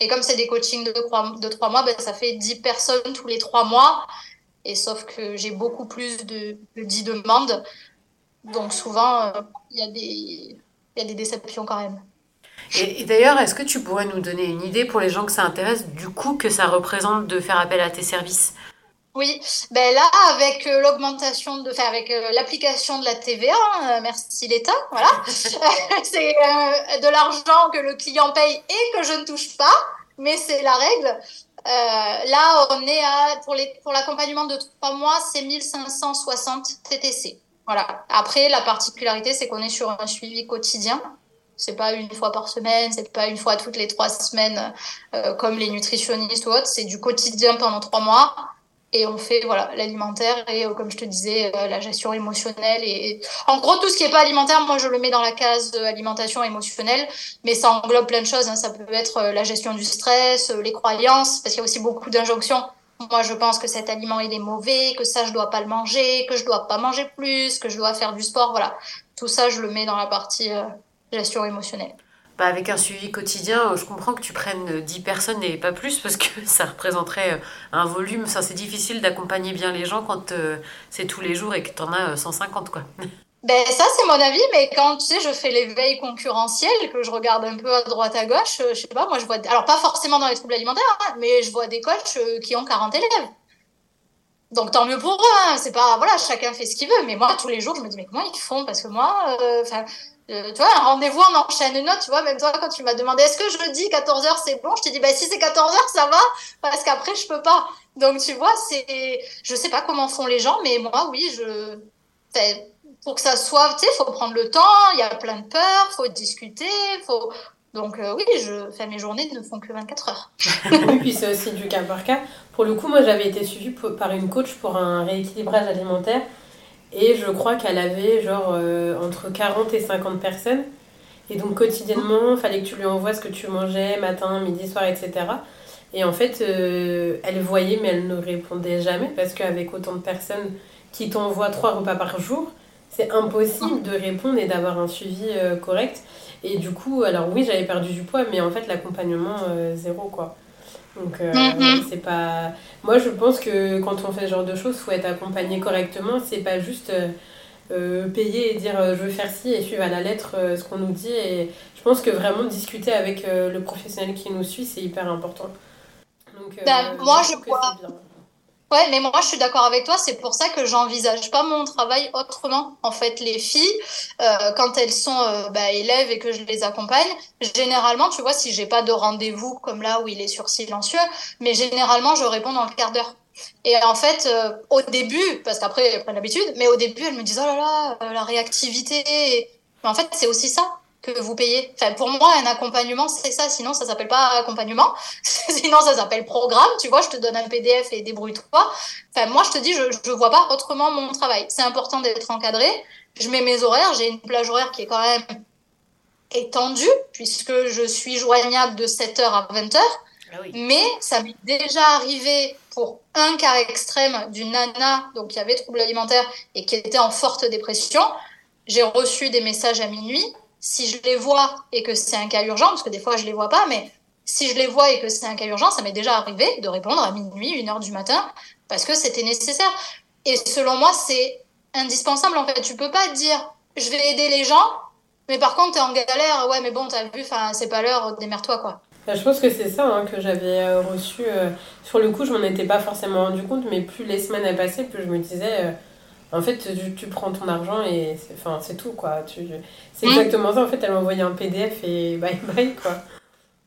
Et comme c'est des coachings de 3, de 3 mois, ben, ça fait 10 personnes tous les 3 mois. Et sauf que j'ai beaucoup plus de, de 10 demandes. Donc souvent, euh, il y, a des, y a des déceptions quand même. Et, d'ailleurs, est-ce que tu pourrais nous donner une idée pour les gens que ça intéresse du coût que ça représente de faire appel à tes services? Oui, ben là, avec euh, l'augmentation de, enfin, avec euh, l'application de la TVA, hein, merci l'État, voilà, [LAUGHS] [LAUGHS] c'est de l'argent que le client paye et que je ne touche pas, mais c'est la règle. Là, on est à, pour l'accompagnement de trois mois, c'est 1560 TTC. Voilà. Après, la particularité, c'est qu'on est sur un suivi quotidien. C'est pas une fois par semaine, c'est pas une fois toutes les trois semaines euh, comme les nutritionnistes ou autres. C'est du quotidien pendant trois mois et on fait voilà l'alimentaire et euh, comme je te disais euh, la gestion émotionnelle et, en gros tout ce qui est pas alimentaire moi je le mets dans la case alimentation émotionnelle mais ça englobe plein de choses hein. ça peut être la gestion du stress les croyances parce qu'il y a aussi beaucoup d'injonctions moi, je pense que cet aliment, il est mauvais, que ça, je dois pas le manger, que je dois pas manger plus, que je dois faire du sport. Voilà. Tout ça, je le mets dans la partie euh, gestion émotionnelle. Bah avec un suivi quotidien, euh, je comprends que tu prennes 10 personnes et pas plus parce que [LAUGHS] ça représenterait euh, un volume. Ça, c'est difficile d'accompagner bien les gens quand c'est tous les jours et que tu en as 150, quoi. [LAUGHS] Ben ça c'est mon avis, mais quand tu sais je fais l'éveil concurrentiel, que je regarde un peu à droite à gauche, euh, je sais pas, moi je vois, alors pas forcément dans les troubles alimentaires, hein, mais je vois des coachs euh, qui ont 40 élèves. Donc tant mieux pour eux, hein. c'est pas voilà chacun fait ce qu'il veut, mais moi tous les jours je me dis mais comment ils font? Parce que moi, euh, enfin tu vois, un rendez-vous, on enchaîne une note, tu vois, même toi, quand tu m'as demandé est-ce que je dis 14h c'est bon, je t'ai dit, bah si c'est 14h, ça va, parce qu'après, je peux pas. Donc, tu vois, c'est, je sais pas comment font les gens, mais moi, oui, je, pour que ça soit, tu sais, faut prendre le temps, il y a plein de peurs, faut discuter, faut. Donc euh, oui, je fais mes journées ne font que 24 heures. [LAUGHS] oui, puis c'est aussi du cas par cas. Pour le coup, moi j'avais été suivie par une coach pour un rééquilibrage alimentaire et je crois qu'elle avait genre euh, entre 40 et 50 personnes. Et donc quotidiennement, fallait que tu lui envoies ce que tu mangeais, matin, midi, soir, etc. Et en fait, euh, elle voyait, mais elle ne répondait jamais parce qu'avec autant de personnes qui t'envoient trois repas par jour, c'est impossible de répondre et d'avoir un suivi euh, correct. Et du coup, alors oui, j'avais perdu du poids, mais en fait, l'accompagnement, zéro, quoi. Donc, euh, c'est pas. Moi, je pense que quand on fait ce genre de choses, faut être accompagné correctement. C'est pas juste payer et dire je veux faire ci et suivre à la lettre ce qu'on nous dit. Et je pense que vraiment discuter avec le professionnel qui nous suit, c'est hyper important. Donc, ben, moi, je crois. Ouais, mais moi je suis d'accord avec toi, c'est pour ça que j'envisage pas mon travail autrement. En fait, les filles, euh, quand elles sont euh, bah, élèves et que je les accompagne, généralement, tu vois, si j'ai pas de rendez-vous comme là où il est sur silencieux, mais généralement je réponds dans le quart d'heure. Et en fait, euh, au début, parce qu'après prennent l'habitude, mais au début elles me disent oh là là, la réactivité. Mais en fait, c'est aussi ça que vous payez. Enfin, pour moi, un accompagnement, c'est ça. Sinon, ça s'appelle pas accompagnement. [LAUGHS] Sinon, ça s'appelle programme. Tu vois, je te donne un PDF et débrouille-toi. Enfin, moi, je te dis, je ne vois pas autrement mon travail. C'est important d'être encadré. Je mets mes horaires. J'ai une plage horaire qui est quand même étendue, puisque je suis joignable de 7h à 20h. Ah Mais ça m'est déjà arrivé pour un cas extrême d'une nana donc qui avait trouble alimentaire et qui était en forte dépression. J'ai reçu des messages à minuit si je les vois et que c'est un cas urgent, parce que des fois je les vois pas, mais si je les vois et que c'est un cas urgent, ça m'est déjà arrivé de répondre à minuit, une heure du matin, parce que c'était nécessaire. Et selon moi, c'est indispensable. En fait, tu peux pas dire je vais aider les gens, mais par contre, tu es en galère. Ouais, mais bon, tu as vu, c'est pas l'heure, démerde-toi, quoi. Bah, je pense que c'est ça hein, que j'avais euh, reçu. Euh, sur le coup, je m'en étais pas forcément rendu compte, mais plus les semaines passaient, plus je me disais. Euh, en fait, tu, prends ton argent et c'est, enfin, c'est tout, quoi. Tu, c'est exactement ça. En fait, elle m'a envoyé un PDF et bye bye, quoi.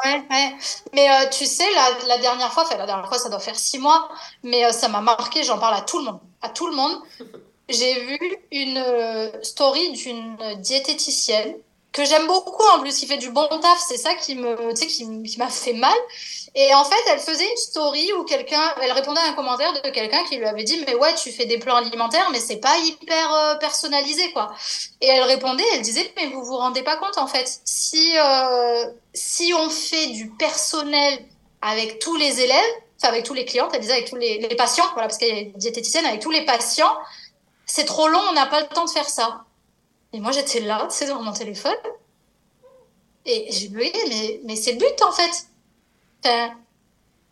Ouais, ouais. Mais euh, tu sais, la, la, dernière fois, la dernière fois, ça doit faire six mois, mais euh, ça m'a marqué, j'en parle à tout le monde. À tout le monde. [LAUGHS] J'ai vu une euh, story d'une diététicienne que j'aime beaucoup en plus, il fait du bon taf, c'est ça qui me, qui, qui m'a fait mal. Et en fait, elle faisait une story où quelqu'un, elle répondait à un commentaire de quelqu'un qui lui avait dit, mais ouais, tu fais des plans alimentaires, mais c'est pas hyper euh, personnalisé, quoi. Et elle répondait, elle disait, mais vous vous rendez pas compte, en fait, si, euh, si on fait du personnel avec tous les élèves, enfin avec tous les clients, elle disait avec tous les, les patients, voilà, parce qu'elle est diététicienne, avec tous les patients, c'est trop long, on n'a pas le temps de faire ça. Et moi, j'étais là, sais, devant mon téléphone. Et j'ai dit, mais, mais c'est le but, en fait.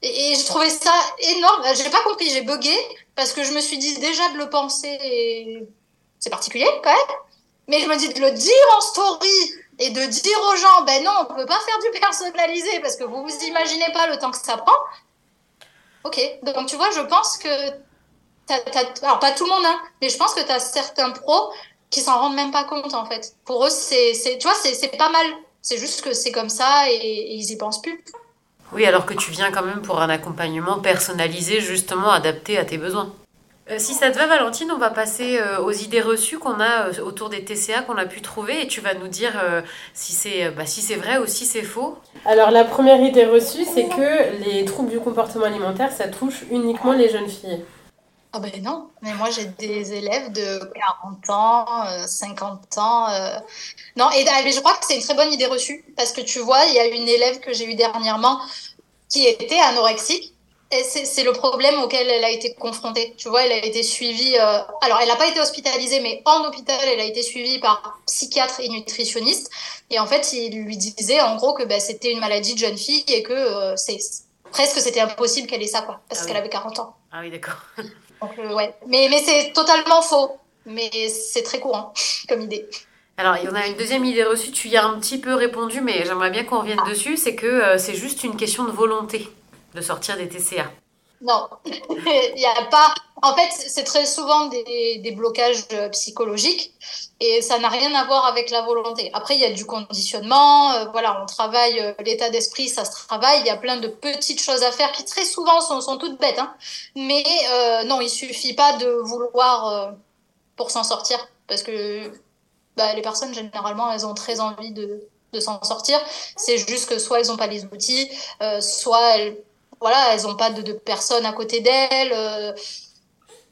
Et, et je trouvais ça énorme. J'ai pas compris, j'ai bugué, parce que je me suis dit, déjà de le penser, c'est particulier, quand même. Mais je me dis, de le dire en story, et de dire aux gens, ben non, on peut pas faire du personnalisé parce que vous vous imaginez pas le temps que ça prend. Ok, donc tu vois, je pense que, alors pas tout le monde, hein, mais je pense que tu as certains pros qui s'en rendent même pas compte en fait. Pour eux, c'est, tu vois, c'est pas mal. C'est juste que c'est comme ça et, et ils y pensent plus. Oui, alors que tu viens quand même pour un accompagnement personnalisé, justement adapté à tes besoins. Euh, si ça te va, Valentine, on va passer euh, aux idées reçues qu'on a euh, autour des TCA qu'on a pu trouver et tu vas nous dire si c'est bah, si c'est vrai ou si c'est faux. Alors, la première idée reçue, c'est que les troubles du comportement alimentaire, ça touche uniquement les jeunes filles. Ah ben non, mais moi j'ai des élèves de 40 ans, 50 ans. Non, et ah, je crois que c'est une très bonne idée reçue parce que tu vois, il y a une élève que j'ai eue dernièrement qui était anorexique c'est le problème auquel elle a été confrontée. Tu vois, elle a été suivie. Euh, alors, elle n'a pas été hospitalisée, mais en hôpital, elle a été suivie par psychiatre et nutritionniste. Et en fait, il lui disait en gros que bah, c'était une maladie de jeune fille et que euh, c'est presque c'était impossible qu'elle ait ça, quoi, parce ah qu'elle avait 40 ans. Ah oui, d'accord. [LAUGHS] Euh, ouais. Mais, mais c'est totalement faux. Mais c'est très courant [LAUGHS] comme idée. Alors, il y en a une deuxième idée reçue, tu y as un petit peu répondu, mais j'aimerais bien qu'on revienne ah. dessus, c'est que c'est juste une question de volonté de sortir des TCA Non, [LAUGHS] il n'y a pas. En fait, c'est très souvent des, des, blocages psychologiques et ça n'a rien à voir avec la volonté. Après, il y a du conditionnement. Euh, voilà, on travaille euh, l'état d'esprit, ça se travaille. Il y a plein de petites choses à faire qui très souvent sont, sont toutes bêtes. Hein. Mais euh, non, il suffit pas de vouloir pour s'en sortir parce que bah, les personnes généralement elles ont très envie de, de s'en sortir. C'est juste que soit elles n'ont pas les outils, soit elles voilà, elles n'ont pas de, de, personnes à côté d'elles. Euh.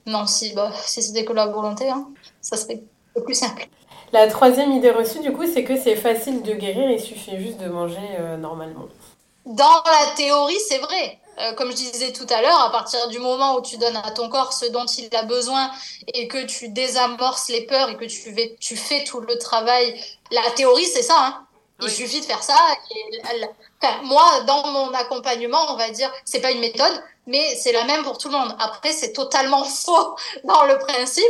Non, si, bah, si c'était que la volonté, hein, ça serait le plus simple. La troisième idée reçue, du coup, c'est que c'est facile de guérir, il suffit juste de manger euh, normalement. Dans la théorie, c'est vrai. Euh, comme je disais tout à l'heure, à partir du moment où tu donnes à ton corps ce dont il a besoin et que tu désamorces les peurs et que tu, fais, tu fais tout le travail, la théorie, c'est ça. Hein. Il suffit de faire ça. Moi, dans mon accompagnement, on va dire, c'est pas une méthode, mais c'est la même pour tout le monde. Après, c'est totalement [LAUGHS] faux dans le principe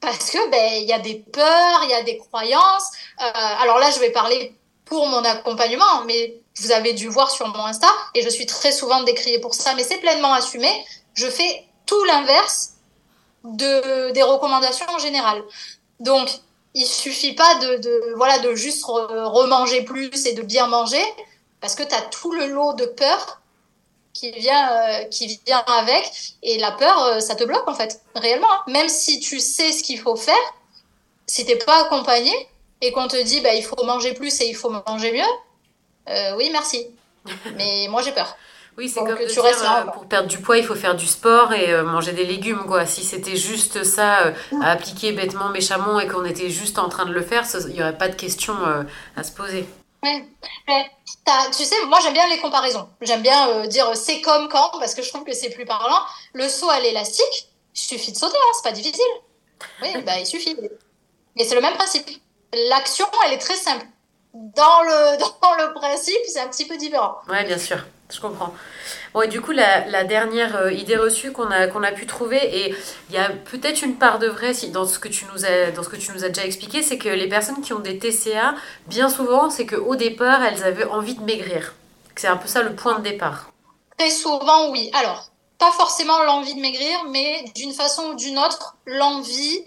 parce que ben il y a des peurs, il y a des croyances. Euh, alors là, je vais parler pour mon accompagnement, mais vous avez dû voir sur mon Insta et je suis très souvent décriée pour ça, mais c'est pleinement assumé. Je fais tout l'inverse de des recommandations en général. Donc il suffit pas de, de, voilà, de juste remanger plus et de bien manger, parce que tu as tout le lot de peur qui vient, euh, qui vient avec. Et la peur, euh, ça te bloque en fait, réellement. Hein. Même si tu sais ce qu'il faut faire, si t'es pas accompagné et qu'on te dit bah, il faut manger plus et il faut manger mieux, euh, oui, merci. [LAUGHS] Mais moi j'ai peur. Oui, c'est comme de dire, euh, pour perdre du poids, il faut faire du sport et manger des légumes. Quoi. Si c'était juste ça à appliquer bêtement, méchamment et qu'on était juste en train de le faire, il n'y aurait pas de questions à se poser. Tu sais, moi j'aime bien les comparaisons. J'aime bien dire c'est comme quand, parce que je trouve que c'est plus parlant. Le saut à l'élastique, il suffit de sauter, hein, c'est pas difficile. Oui, bah, il suffit. Et c'est le même principe. L'action, elle est très simple. Dans le, [LAUGHS] dans le principe, c'est un petit peu différent. Oui, bien sûr. [LAUGHS] Je comprends. Bon, et du coup, la, la dernière euh, idée reçue qu'on a, qu'on a pu trouver, et il y a peut-être une part de vrai dans, ce que tu nous as, dans ce que tu nous as déjà expliqué, c'est que les personnes qui ont des TCA, bien souvent, c'est qu'au départ, elles avaient envie de maigrir. C'est un peu ça le point de départ. Très souvent, oui. Alors, pas forcément l'envie de maigrir, mais d'une façon ou d'une autre, l'envie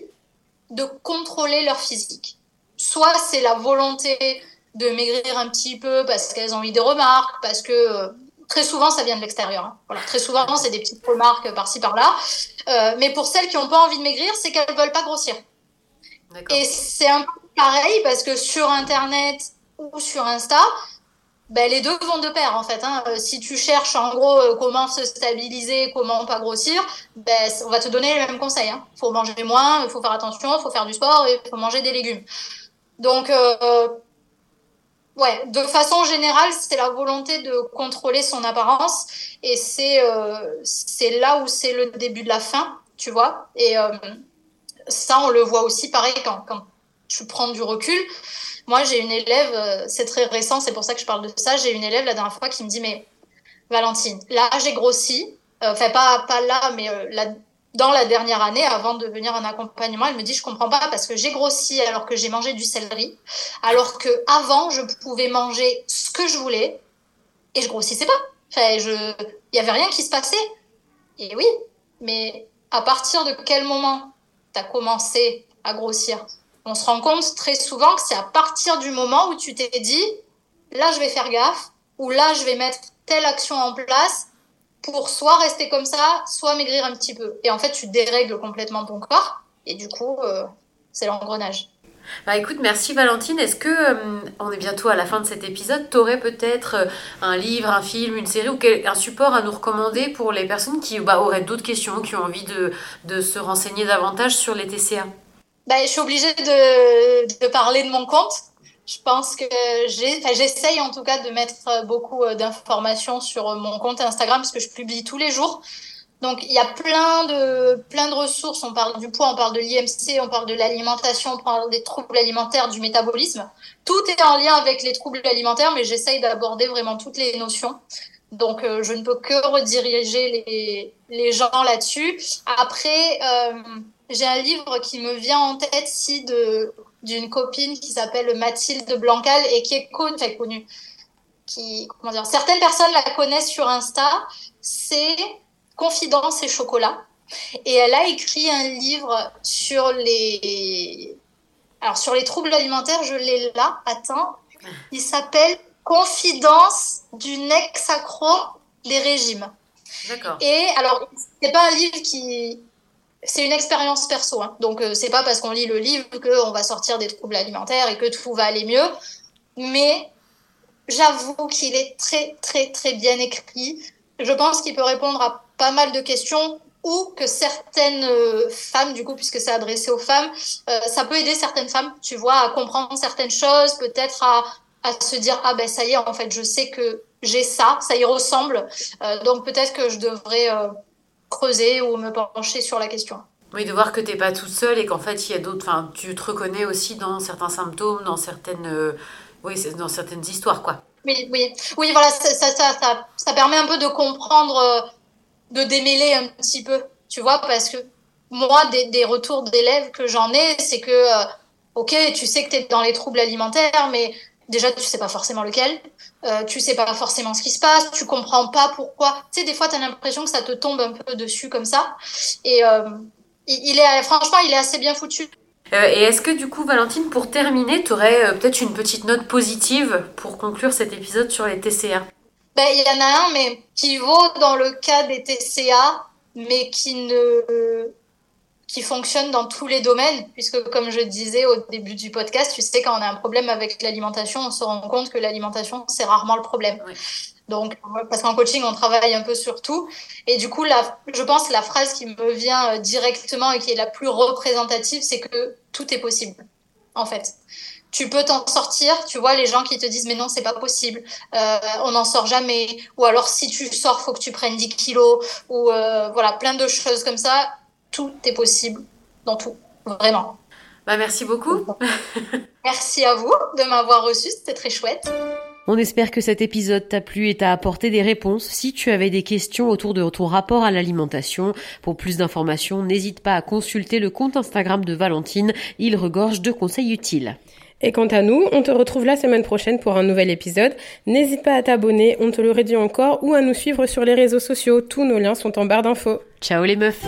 de contrôler leur physique. Soit c'est la volonté de maigrir un petit peu parce qu'elles ont eu des remarques, parce que euh, Très souvent, ça vient de l'extérieur. Hein. Voilà, très souvent, c'est des petites remarques par-ci par-là. Euh, mais pour celles qui n'ont pas envie de maigrir, c'est qu'elles veulent pas grossir. Et c'est un peu pareil parce que sur Internet ou sur Insta, ben, les deux vont de pair en fait. Hein. Euh, si tu cherches en gros euh, comment se stabiliser, comment pas grossir, ben, on va te donner les mêmes conseils. Il hein. faut manger moins, il faut faire attention, il faut faire du sport et il faut manger des légumes. Donc, euh, ouais, de façon générale, c'est la volonté de contrôler son apparence et c'est euh, là où c'est le début de la fin, tu vois. Et euh, ça, on le voit aussi pareil quand, quand tu prends du recul. Moi, j'ai une élève, euh, c'est très récent, c'est pour ça que je parle de ça. J'ai une élève la dernière fois qui me dit Mais Valentine, là, j'ai grossi. Enfin, pas, pas là, mais là, dans la dernière année, avant de venir en accompagnement, elle me dit je comprends pas parce que j'ai grossi alors que j'ai mangé du céleri, alors que avant je pouvais manger ce que je voulais et je grossissais pas. Enfin, je, il y avait rien qui se passait. Et oui, mais à partir de quel moment tu as commencé à grossir? On se rend compte très souvent que c'est à partir du moment où tu t'es dit là je vais faire gaffe ou là je vais mettre telle action en place pour soit rester comme ça, soit maigrir un petit peu. Et en fait, tu dérègles complètement ton corps, et du coup, euh, c'est l'engrenage. Bah écoute, merci Valentine. Est-ce que, euh, on est bientôt à la fin de cet épisode, tu aurais peut-être euh, un livre, un film, une série ou un support à nous recommander pour les personnes qui bah, auraient d'autres questions, qui ont envie de, de, se renseigner davantage sur les TCA bah, Je suis obligée de, de parler de mon compte je pense que j'essaye en tout cas de mettre euh, beaucoup euh, d'informations sur euh, mon compte Instagram parce que je publie tous les jours. Donc il y a plein de plein de ressources. On parle du poids, on parle de l'IMC, on parle de l'alimentation, on parle des troubles alimentaires, du métabolisme. Tout est en lien avec les troubles alimentaires, mais j'essaye d'aborder vraiment toutes les notions. Donc je ne peux que rediriger les, les gens là-dessus. Après, j'ai un livre qui me vient en tête si de d'une copine qui s'appelle Mathilde Blancal et qui est connue, connue qui, comment dire, certaines personnes la connaissent sur Insta, c'est Confidence et chocolat. Et elle a écrit un livre sur les, alors sur les troubles alimentaires, je l'ai là, attends, il s'appelle Confidence d'une ex-accro des régimes. D'accord. Et alors, c'est pas un livre qui, c'est une expérience perso. Hein. Donc, euh, c'est pas parce qu'on lit le livre qu'on va sortir des troubles alimentaires et que tout va aller mieux. Mais j'avoue qu'il est très, très, très bien écrit. Je pense qu'il peut répondre à pas mal de questions ou que certaines euh, femmes, du coup, puisque c'est adressé aux femmes, euh, ça peut aider certaines femmes, tu vois, à comprendre certaines choses, peut-être à, à se dire, ah ben ça y est, en fait, je sais que j'ai ça, ça y ressemble. donc peut-être que je devrais creuser ou me pencher sur la question. Oui, de voir que tu n'es pas toute seule et qu'en fait, il y a d'autres. Enfin, tu te reconnais aussi dans certains symptômes, dans certaines, euh, oui, dans certaines histoires, quoi. Oui, oui, oui, voilà, ça, ça, ça, ça permet un peu de comprendre, euh, de démêler un petit peu, tu vois, parce que moi, des, des retours d'élèves que j'en ai, c'est que, euh, ok, tu sais que tu es dans les troubles alimentaires, mais déjà, tu sais pas forcément lequel. Euh, tu sais pas forcément ce qui se passe, tu comprends pas pourquoi. Tu sais, des fois, tu as l'impression que ça te tombe un peu dessus comme ça. Et euh, il est, franchement, il est assez bien foutu. Euh, et est-ce que du coup, Valentine, pour terminer, tu aurais peut-être une petite note positive pour conclure cet épisode sur les TCA ben, Il y en a un, mais qui vaut dans le cas des TCA, mais qui ne qui fonctionne dans tous les domaines, puisque comme je disais au début du podcast, tu sais, quand on a un problème avec l'alimentation, on se rend compte que l'alimentation, c'est rarement le problème. Donc, parce qu'en coaching, on travaille un peu sur tout. Et du coup, la, je pense que la phrase qui me vient euh, directement et qui est la plus représentative, c'est que tout est possible, en fait. Tu peux t'en sortir, tu vois, les gens qui te disent mais non, c'est pas possible, euh, on n'en sort jamais, ou alors si tu sors, faut que tu prennes 10 kilos, ou euh, voilà, plein de choses comme ça tout est possible dans tout, vraiment. Bah, merci beaucoup. [LAUGHS] merci à vous de m'avoir reçu, c'était très chouette. On espère que cet épisode t'a plu et t'a apporté des réponses. Si tu avais des questions autour de ton rapport à l'alimentation, pour plus d'informations, n'hésite pas à consulter le compte Instagram de Valentine. Il regorge de conseils utiles. Et quant à nous, on te retrouve la semaine prochaine pour un nouvel épisode. N'hésite pas à t'abonner, on te le redit encore, ou à nous suivre sur les réseaux sociaux. Tous nos liens sont en barre d'infos. Ciao les meufs